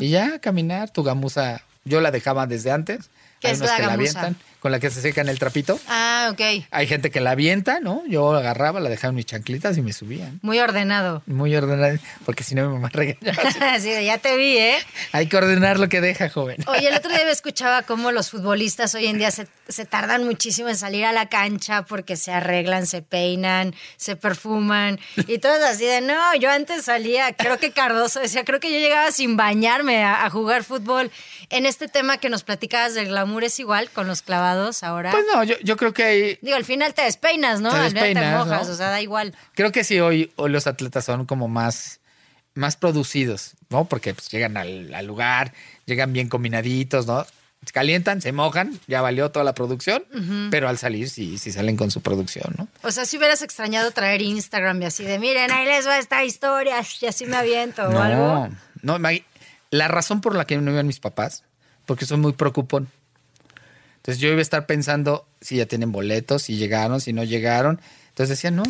y ya caminar, tu gamuza, yo la dejaba desde antes. ¿Qué hay es unos la que la avientan, con la que se secan el trapito. Ah, ok. Hay gente que la avienta, ¿no? Yo agarraba, la dejaba en mis chanclitas y me subían. Muy ordenado. Muy ordenada, porque si no mi mamá regañaba. [laughs] Así de, ya te vi, ¿eh? Hay que ordenar lo que deja, joven. Oye, el otro día me [laughs] escuchaba cómo los futbolistas hoy en día se, se tardan muchísimo en salir a la cancha porque se arreglan, se peinan, se perfuman y todo es así de, no, yo antes salía, creo que Cardoso decía, creo que yo llegaba sin bañarme a, a jugar fútbol. En este tema que nos platicabas del glamour es igual con los clavados ahora. Pues no, yo, yo creo que hay, Digo, al final te despeinas, ¿no? Te al final te mojas, ¿no? o sea, da igual. creo que sí hoy, hoy los atletas son como más, más producidos, ¿no? Porque pues, llegan al, al lugar, llegan bien combinaditos, ¿no? Se calientan, se mojan, ya valió toda la producción, pero al salir sí, sí salen con su producción, ¿no? O sea, si hubieras extrañado traer Instagram y así de, miren, ahí les va esta historia y así me aviento o algo. no, la razón por la que no iban mis papás, porque soy muy preocupón. Entonces yo iba a estar pensando si ya tienen boletos, si llegaron, si no llegaron. Entonces decía, no,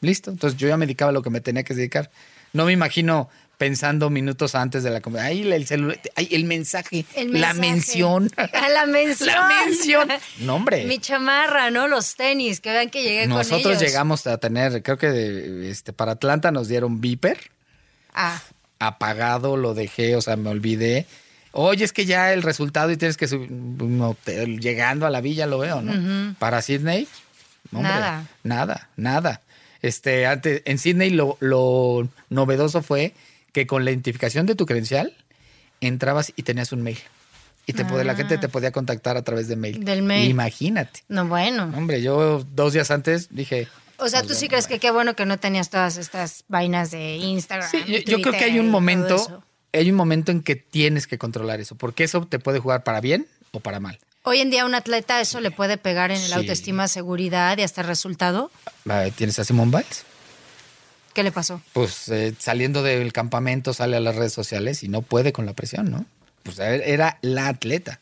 listo. Entonces yo ya me dedicaba a lo que me tenía que dedicar. No me imagino pensando minutos antes de la comida. Ay, el celular, el mensaje, El la mención. [laughs] Ah, la mención. La mención. No, hombre. Mi chamarra, ¿no? Los tenis, que vean que llegué con ellos. Nosotros llegamos a tener, creo que de, este, para Atlanta nos dieron Viper. Ah, apagado, lo dejé, o sea, me olvidé. Oye, es que ya el resultado y tienes que subir un hotel, llegando a la villa lo veo, ¿no? Para Sydney, hombre, Nada. nada, nada. Este, antes, en Sydney lo, lo novedoso fue que con la identificación de tu credencial entrabas y tenías un mail. Y te podía- la gente te podía contactar a través de mail. Ah. Del mail. Imagínate. no, bueno. Hombre, yo dos días antes dije, O sea, tú sí crees que qué bueno que no tenías todas estas vainas de Instagram. Sí, yo, yo creo que hay un momento, hay un momento en que tienes que controlar eso, porque eso te puede jugar para bien o para mal. Hoy en día a un atleta eso le puede pegar en el Sí. autoestima, seguridad y hasta el resultado. Ah, ¿Tienes a Simone Biles? ¿Qué le pasó? Pues eh, saliendo del campamento sale a las redes sociales y no puede con la presión, ¿no? Pues era la atleta,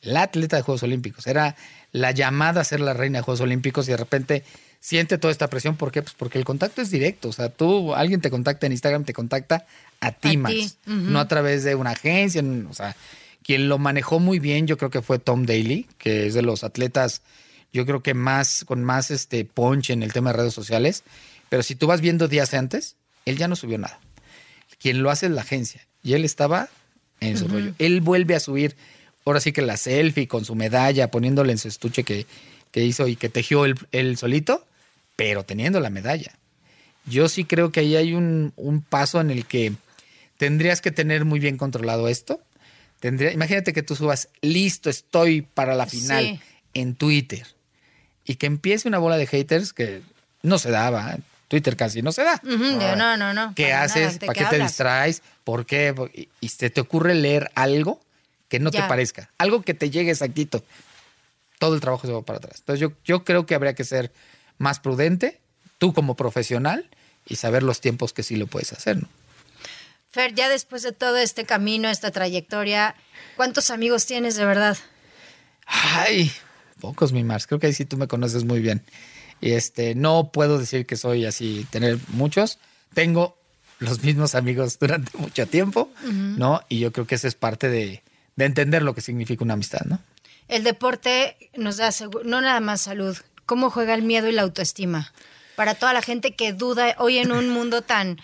la atleta de Juegos Olímpicos, era la llamada a ser la reina de Juegos Olímpicos y de repente siente toda esta presión. ¿Por qué? Pues porque el contacto es directo. O sea, tú, alguien te contacta en Instagram, te contacta a ti, A Max, ti, no a través de una agencia. O sea, quien lo manejó muy bien, yo creo que fue Tom Daly, que es de los atletas, yo creo que más, con más este punch en el tema de redes sociales. Pero si tú vas viendo días antes, él ya no subió nada. Quien lo hace es la agencia. Y él estaba en su rollo. Él vuelve a subir, ahora sí que la selfie con su medalla, poniéndole en su estuche que, que hizo y que tejió él, él solito, pero teniendo la medalla. Yo sí creo que ahí hay un, un paso en el que tendrías que tener muy bien controlado esto. Tendría, imagínate que tú subas, listo, estoy para la final Sí. en Twitter. Y que empiece una bola de haters que no se daba. Twitter casi no se da. No, no, no, ¿Qué para haces? nada, ¿de ¿Para qué te distraes? ¿Por qué? Y, y se te ocurre leer algo que no Ya. te parezca. Algo que te llegue exactito. Todo el trabajo se va para atrás. Entonces yo, yo creo que habría que ser más prudente, tú como profesional, y saber los tiempos que sí lo puedes hacer, ¿no? Fer, ya después de todo este camino, esta trayectoria, ¿cuántos amigos tienes de verdad? Ay, pocos, mi Mars. Creo que ahí sí tú me conoces muy bien. Y este, no puedo decir que soy así, tener muchos. Tengo los mismos amigos durante [laughs] mucho tiempo, ¿no? Y yo creo que eso es parte de, de entender lo que significa una amistad, ¿no? El deporte nos da no nada más salud. ¿Cómo juega el miedo y la autoestima? Para toda la gente que duda hoy en un mundo tan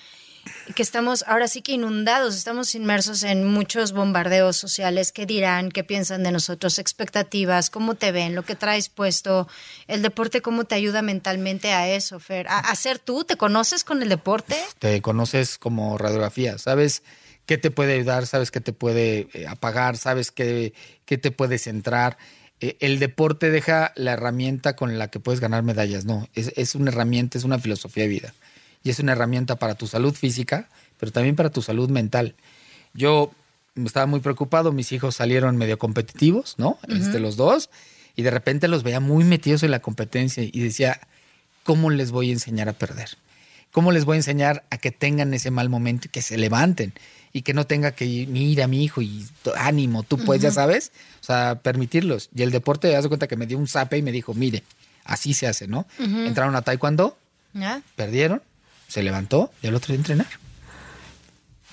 que estamos ahora sí que inundados, estamos inmersos en muchos bombardeos sociales, qué dirán, qué piensan de nosotros, expectativas, cómo te ven, lo que traes puesto, el deporte cómo te ayuda mentalmente a eso, Fer, a, a ser tú, ¿te conoces con el deporte? Te conoces como radiografía, sabes qué te puede ayudar, sabes qué te puede eh, apagar, sabes qué, qué te puede centrar. Eh, el deporte deja la herramienta con la que puedes ganar medallas, no, es, es una herramienta, es una filosofía de vida. Y es una herramienta para tu salud física, pero también para tu salud mental. Yo estaba muy preocupado, mis hijos salieron medio competitivos, ¿no? este, los dos, y de repente los veía muy metidos en la competencia y decía, ¿cómo les voy a enseñar a perder? ¿Cómo les voy a enseñar a que tengan ese mal momento y que se levanten? Y que no tenga que ir, mira mi hijo y ánimo, tú pues ya sabes, o sea, permitirlos. Y el deporte, haz de cuenta que me dio un zape y me dijo, mire, así se hace, ¿no? Entraron a taekwondo, perdieron, se levantó y al otro día entrenar.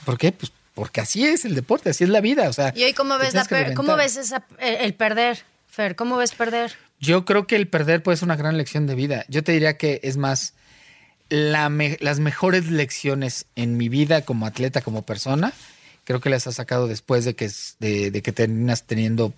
¿Por qué? Pues porque así es el deporte, así es la vida, o sea. ¿Y hoy cómo ves, la cómo ves esa, el, el perder, Fer? ¿Cómo ves perder? Yo creo que el perder puede ser una gran lección de vida. Yo te diría que es más, las mejores lecciones en mi vida como atleta, como persona, creo que las has sacado después de que, de que terminas teniendo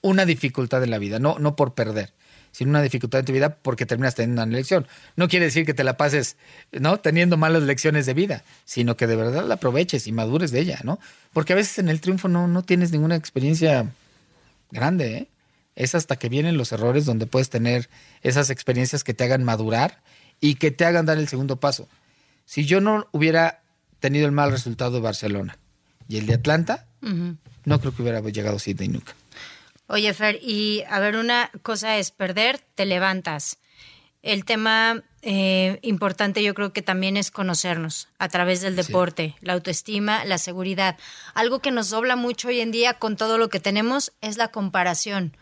una dificultad en la vida, no, no por perder, sino una dificultad en tu vida porque terminas teniendo una lección. No quiere decir que te la pases, ¿no? Teniendo malas lecciones de vida, sino que de verdad la aproveches y madures de ella, ¿no? Porque a veces en el triunfo no, no tienes ninguna experiencia grande, ¿eh? Es hasta que vienen los errores donde puedes tener esas experiencias que te hagan madurar y que te hagan dar el segundo paso. Si yo no hubiera tenido el mal resultado de Barcelona y el de Atlanta, no creo que hubiera llegado a Sydney nunca. Oye, Fer, y a ver, una cosa es perder, te levantas. El tema eh, importante yo creo que también es conocernos a través del deporte, la autoestima, la seguridad. Algo que nos dobla mucho hoy en día con todo lo que tenemos es la comparación.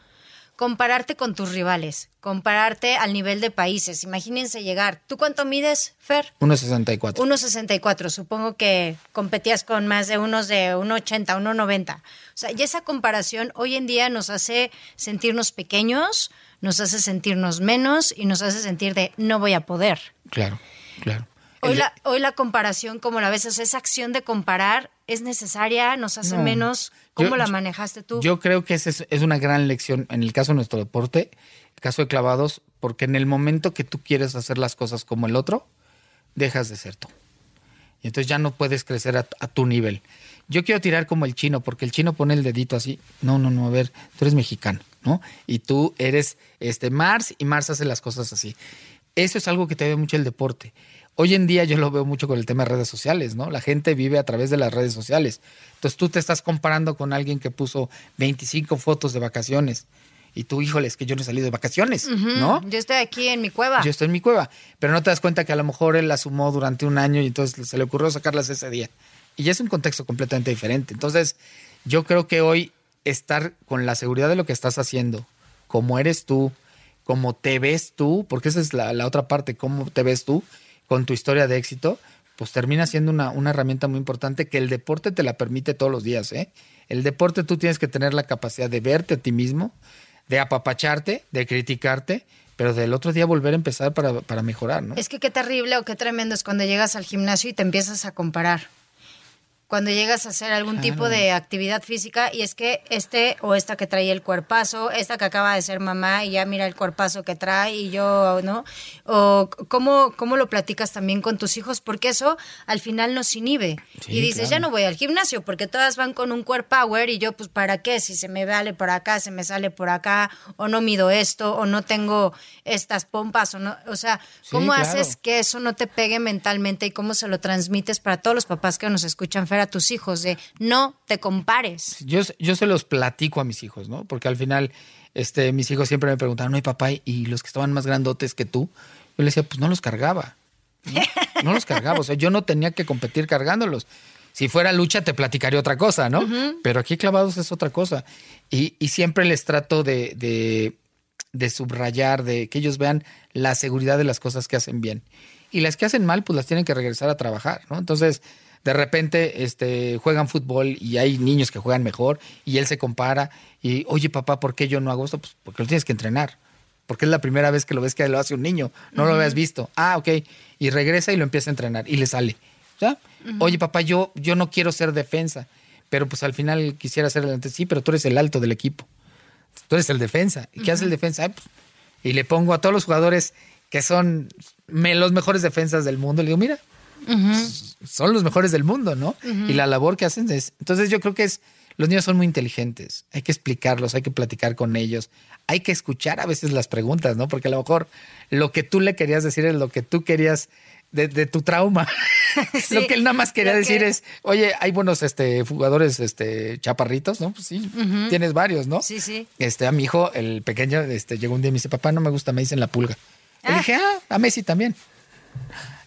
Compararte con tus rivales, compararte al nivel de países. Imagínense llegar. ¿Tú cuánto mides, Fer? 1.64. 1.64, supongo que competías con más de unos de 1.80, 1.90. O sea, y esa comparación hoy en día nos hace sentirnos pequeños, nos hace sentirnos menos y nos hace sentir de no voy a poder. Claro, claro. Hoy la, hoy la comparación, como la ves, o sea, esa acción de comparar es necesaria, nos hace No. menos. ¿Cómo Yo- la manejaste tú? Yo creo que esa es, es una gran lección en el caso de nuestro deporte, el caso de clavados, porque en el momento que tú quieres hacer las cosas como el otro, dejas de ser tú. Y entonces ya no puedes crecer a, a tu nivel. Yo quiero tirar como el chino, porque el chino pone el dedito así. No, no, no, a ver, tú eres mexicano, ¿no? Y tú eres este Mars y Mars hace las cosas así. Eso es algo que te ve mucho el deporte. Hoy en día yo lo veo mucho con el tema de redes sociales, ¿no? La gente vive a través de las redes sociales. Entonces tú te estás comparando con alguien que puso 25 fotos de vacaciones y tú, híjole, es que yo no he salido de vacaciones, ¿no? Yo estoy aquí en mi cueva. Yo estoy en mi cueva, pero no te das cuenta que a lo mejor él la sumó durante un año y entonces se le ocurrió sacarlas ese día. Y ya es un contexto completamente diferente. Entonces, yo creo que hoy estar con la seguridad de lo que estás haciendo, como eres tú, como te ves tú, porque esa es la, la otra parte, cómo te ves tú con tu historia de éxito, pues termina siendo una, una herramienta muy importante que el deporte te la permite todos los días. ¿eh? El deporte tú tienes que tener la capacidad de verte a ti mismo, de apapacharte, de criticarte, pero del otro día volver a empezar para, para mejorar, ¿no? Es que qué terrible o qué tremendo es cuando llegas al gimnasio y te empiezas a comparar. Cuando llegas a hacer algún tipo de actividad física y es que este o esta que trae el cuerpazo, esta que acaba de ser mamá y ya mira el cuerpazo que trae y yo, ¿no? O cómo, cómo lo platicas también con tus hijos, porque eso al final nos inhibe. Sí, y dices, claro. ya no voy al gimnasio porque todas van con un core power y yo, pues, ¿para qué? Si se me vale por acá, se me sale por acá, o no mido esto, o no tengo estas pompas, o no, o sea, Sí, ¿cómo claro. haces que eso no te pegue mentalmente y cómo se lo transmites para todos los papás que nos escuchan, Fer, a tus hijos, de no te compares? Yo, yo se los platico a mis hijos, ¿no? Porque al final, este, mis hijos siempre me preguntaban, no, papá, ¿y los que estaban más grandotes que tú? Yo les decía, pues no los cargaba. No, [laughs] No los cargaba. O sea, yo no tenía que competir cargándolos. Si fuera lucha, te platicaría otra cosa, ¿no? Pero aquí clavados es otra cosa. Y, y siempre les trato de, de, de subrayar, de que ellos vean la seguridad de las cosas que hacen bien. Y las que hacen mal, pues las tienen que regresar a trabajar, ¿no? Entonces, de repente este, juegan fútbol y hay niños que juegan mejor y él se compara y, oye papá, ¿por qué yo no hago esto? Pues porque lo tienes que entrenar. Porque es la primera vez que lo ves que lo hace un niño, no lo habías visto. Ah, ok. Y regresa y lo empieza a entrenar y le sale. ¿Ya? Oye papá, yo, yo no quiero ser defensa, pero pues al final quisiera ser delante. Sí, pero tú eres el alto del equipo. Tú eres el defensa. ¿Y qué hace el defensa? Pues, y le pongo a todos los jugadores que son me, los mejores defensas del mundo. Le digo, mira, son los mejores del mundo, ¿no? Y la labor que hacen es... Entonces yo creo que es... Los niños son muy inteligentes, hay que explicarlos, hay que platicar con ellos, hay que escuchar a veces las preguntas, ¿no? Porque a lo mejor lo que tú le querías decir es lo que tú querías de, de tu trauma. Sí, [laughs] [laughs] lo que él nada más quería decir que- es, oye, hay buenos este, jugadores este, chaparritos, ¿no? Pues sí, tienes varios, ¿no? Sí, sí. Este, a mi hijo, el pequeño, este, llegó un día y me dice, papá, no me gusta, me dicen la pulga. Le Ah. dije, ah, a Messi también.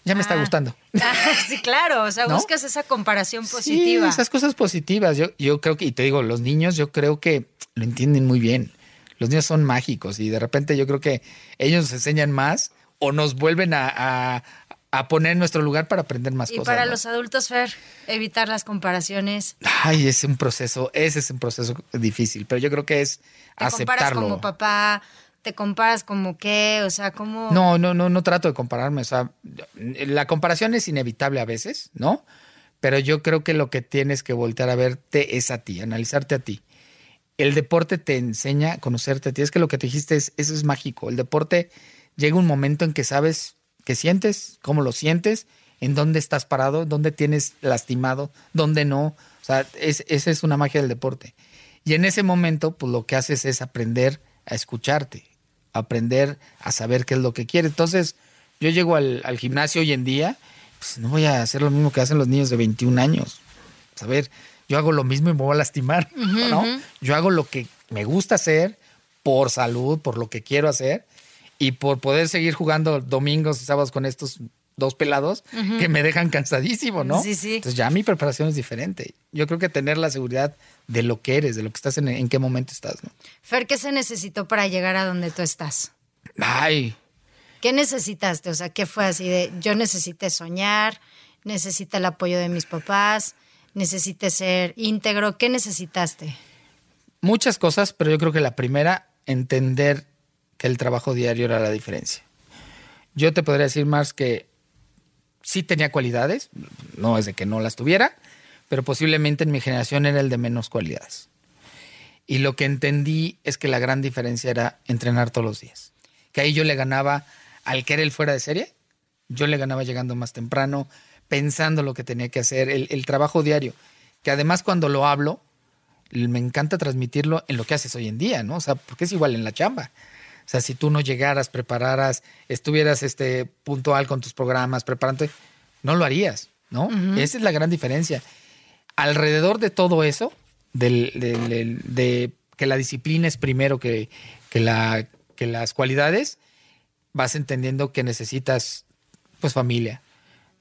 Ya me está Ah. gustando. [laughs] Ah, sí, claro. O sea, ¿No? buscas esa comparación positiva. Sí, esas cosas positivas. Yo, yo creo que, y te digo, los niños yo creo que lo entienden muy bien. Los niños son mágicos y de repente yo creo que ellos nos enseñan más o nos vuelven a, a- a poner en nuestro lugar para aprender más y cosas. para ¿no? los adultos, Fer, evitar las comparaciones. Ay, es un proceso, ese es un proceso difícil, pero yo creo que es Te comparas aceptarlo. como papá, te comparas como qué, o sea, como... No, no, no, no trato de compararme. O sea, la comparación es inevitable a veces, ¿no? Pero yo creo que lo que tienes que voltear a verte es a ti, analizarte a ti. El deporte te enseña a conocerte a ti. Es que lo que te dijiste es, eso es mágico. El deporte llega un momento en que sabes qué sientes, cómo lo sientes, en dónde estás parado, dónde tienes lastimado, dónde no. O sea, es, esa es una magia del deporte. Y en ese momento, pues lo que haces es aprender a escucharte, aprender a saber qué es lo que quieres. Entonces, yo llego al, al gimnasio hoy en día, pues no voy a hacer lo mismo que hacen los niños de 21 años. A ver, yo hago lo mismo y me voy a lastimar, [laughs] ¿no? Yo hago lo que me gusta hacer por salud, por lo que quiero hacer y por poder seguir jugando domingos y sábados con estos dos pelados que me dejan cansadísimo, ¿no? Sí, sí. Entonces ya mi preparación es diferente. Yo creo que tener la seguridad de lo que eres, de lo que estás en, en qué momento estás, ¿no? Fer, ¿qué se necesitó para llegar a donde tú estás? Ay, ¿Qué necesitaste? O sea, ¿qué fue así de yo necesité soñar, necesité el apoyo de mis papás, necesité ser íntegro? ¿Qué necesitaste? muchas cosas, pero yo creo que la primera, entender que el trabajo diario era la diferencia. Yo te podría decir más que sí tenía cualidades, no es de que no las tuviera, pero posiblemente en mi generación era el de menos cualidades. Y lo que entendí es que la gran diferencia era entrenar todos los días. Que ahí yo le ganaba al que era el fuera de serie, yo le ganaba llegando más temprano, pensando lo que tenía que hacer, el, el trabajo diario. Que además cuando lo hablo, me encanta transmitirlo en lo que haces hoy en día, ¿no? O sea, porque es igual en la chamba. O sea, si tú no llegaras, prepararas, estuvieras este, puntual con tus programas, preparándote, no lo harías, ¿no? Esa es la gran diferencia. Alrededor de todo eso, del- del- del- de que la disciplina es primero que, que, la, que las cualidades, vas entendiendo que necesitas, pues, familia.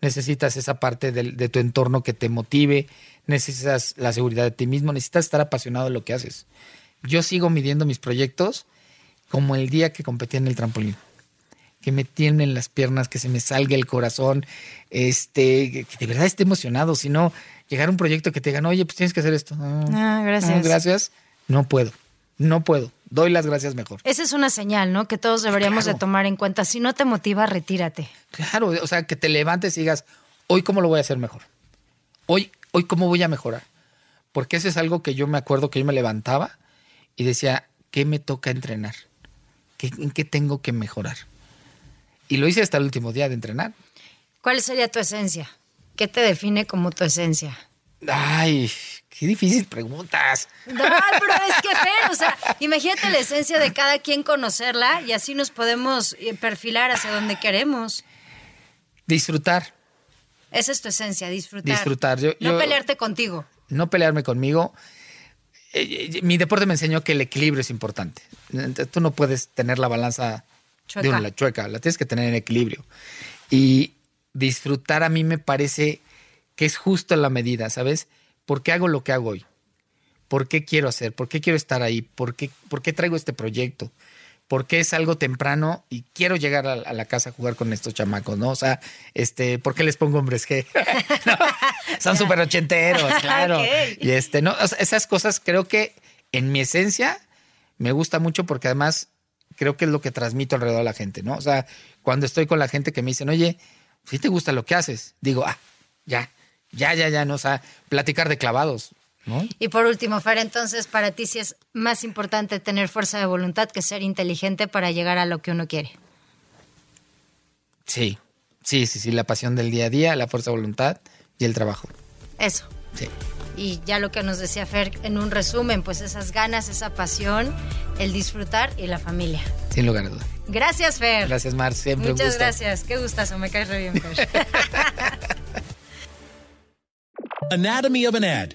Necesitas esa parte de tu entorno que te motive, necesitas la seguridad de ti mismo, necesitas estar apasionado de lo que haces. Yo sigo midiendo mis proyectos como el día que competí en el trampolín. Que me tiemblen las piernas, que se me salga el corazón, este, que de verdad esté emocionado. Si no, llegar a un proyecto que te digan, oye, pues tienes que hacer esto. Ah, gracias. gracias. No puedo, no puedo. Doy las gracias mejor. Esa es una señal, ¿no? Que todos deberíamos Claro. de tomar en cuenta. Si no te motiva, retírate. Claro, o sea, que te levantes y digas, hoy cómo lo voy a hacer mejor. Hoy, hoy cómo voy a mejorar. Porque eso es algo que yo me acuerdo que yo me levantaba y decía, ¿qué me toca entrenar? ¿Qué, ¿En qué tengo que mejorar? Y lo hice hasta el último día de entrenar. ¿Cuál sería tu esencia? ¿Qué te define como tu esencia? Ay, qué difícil preguntas. No, pero es que Fer, o sea, imagínate la esencia de cada quien conocerla y así nos podemos eh, perfilar hacia donde queremos. Disfrutar, Esa es tu esencia, disfrutar. Disfrutar. Yo- no yo- pelearte contigo. no pelearme conmigo. Eh, eh, mi deporte me enseñó que el equilibrio es importante. Tú no puedes tener la balanza Chueca. de una chueca, la tienes que tener en equilibrio. Y disfrutar a mí me parece que es justo la medida, ¿sabes? ¿Por qué hago lo que hago hoy? ¿Por qué quiero hacer? ¿Por qué quiero estar ahí? ¿Por qué, por qué traigo este proyecto? ¿Por qué es algo temprano y quiero llegar a, a la casa a jugar con estos chamacos, no? O sea, este, ¿por qué les pongo hombres G? [laughs] ¿No? Son súper ochenteros, [laughs] claro. Y este, no, o sea, esas cosas creo que en mi esencia me gusta mucho porque además creo que es lo que transmito alrededor de la gente, ¿no? O sea, cuando estoy con la gente que me dicen, oye, si te gusta lo que haces, digo, ah, ya, ya, ya, ya, no, o sea, platicar de clavados, ¿no? Y por último, Fer, entonces para ti sí es más importante tener fuerza de voluntad que ser inteligente para llegar a lo que uno quiere. Sí, sí, sí, sí, la pasión del día a día, la fuerza de voluntad y el trabajo. Eso. Sí. Y ya lo que nos decía Fer en un resumen, pues esas ganas, esa pasión, el disfrutar y la familia. Sin lugar a duda. Gracias, Fer. Gracias, Mar, siempre un Muchas gusto. gracias. Qué gustazo, me caes re bien, Fer. [laughs] Anatomy of an ad.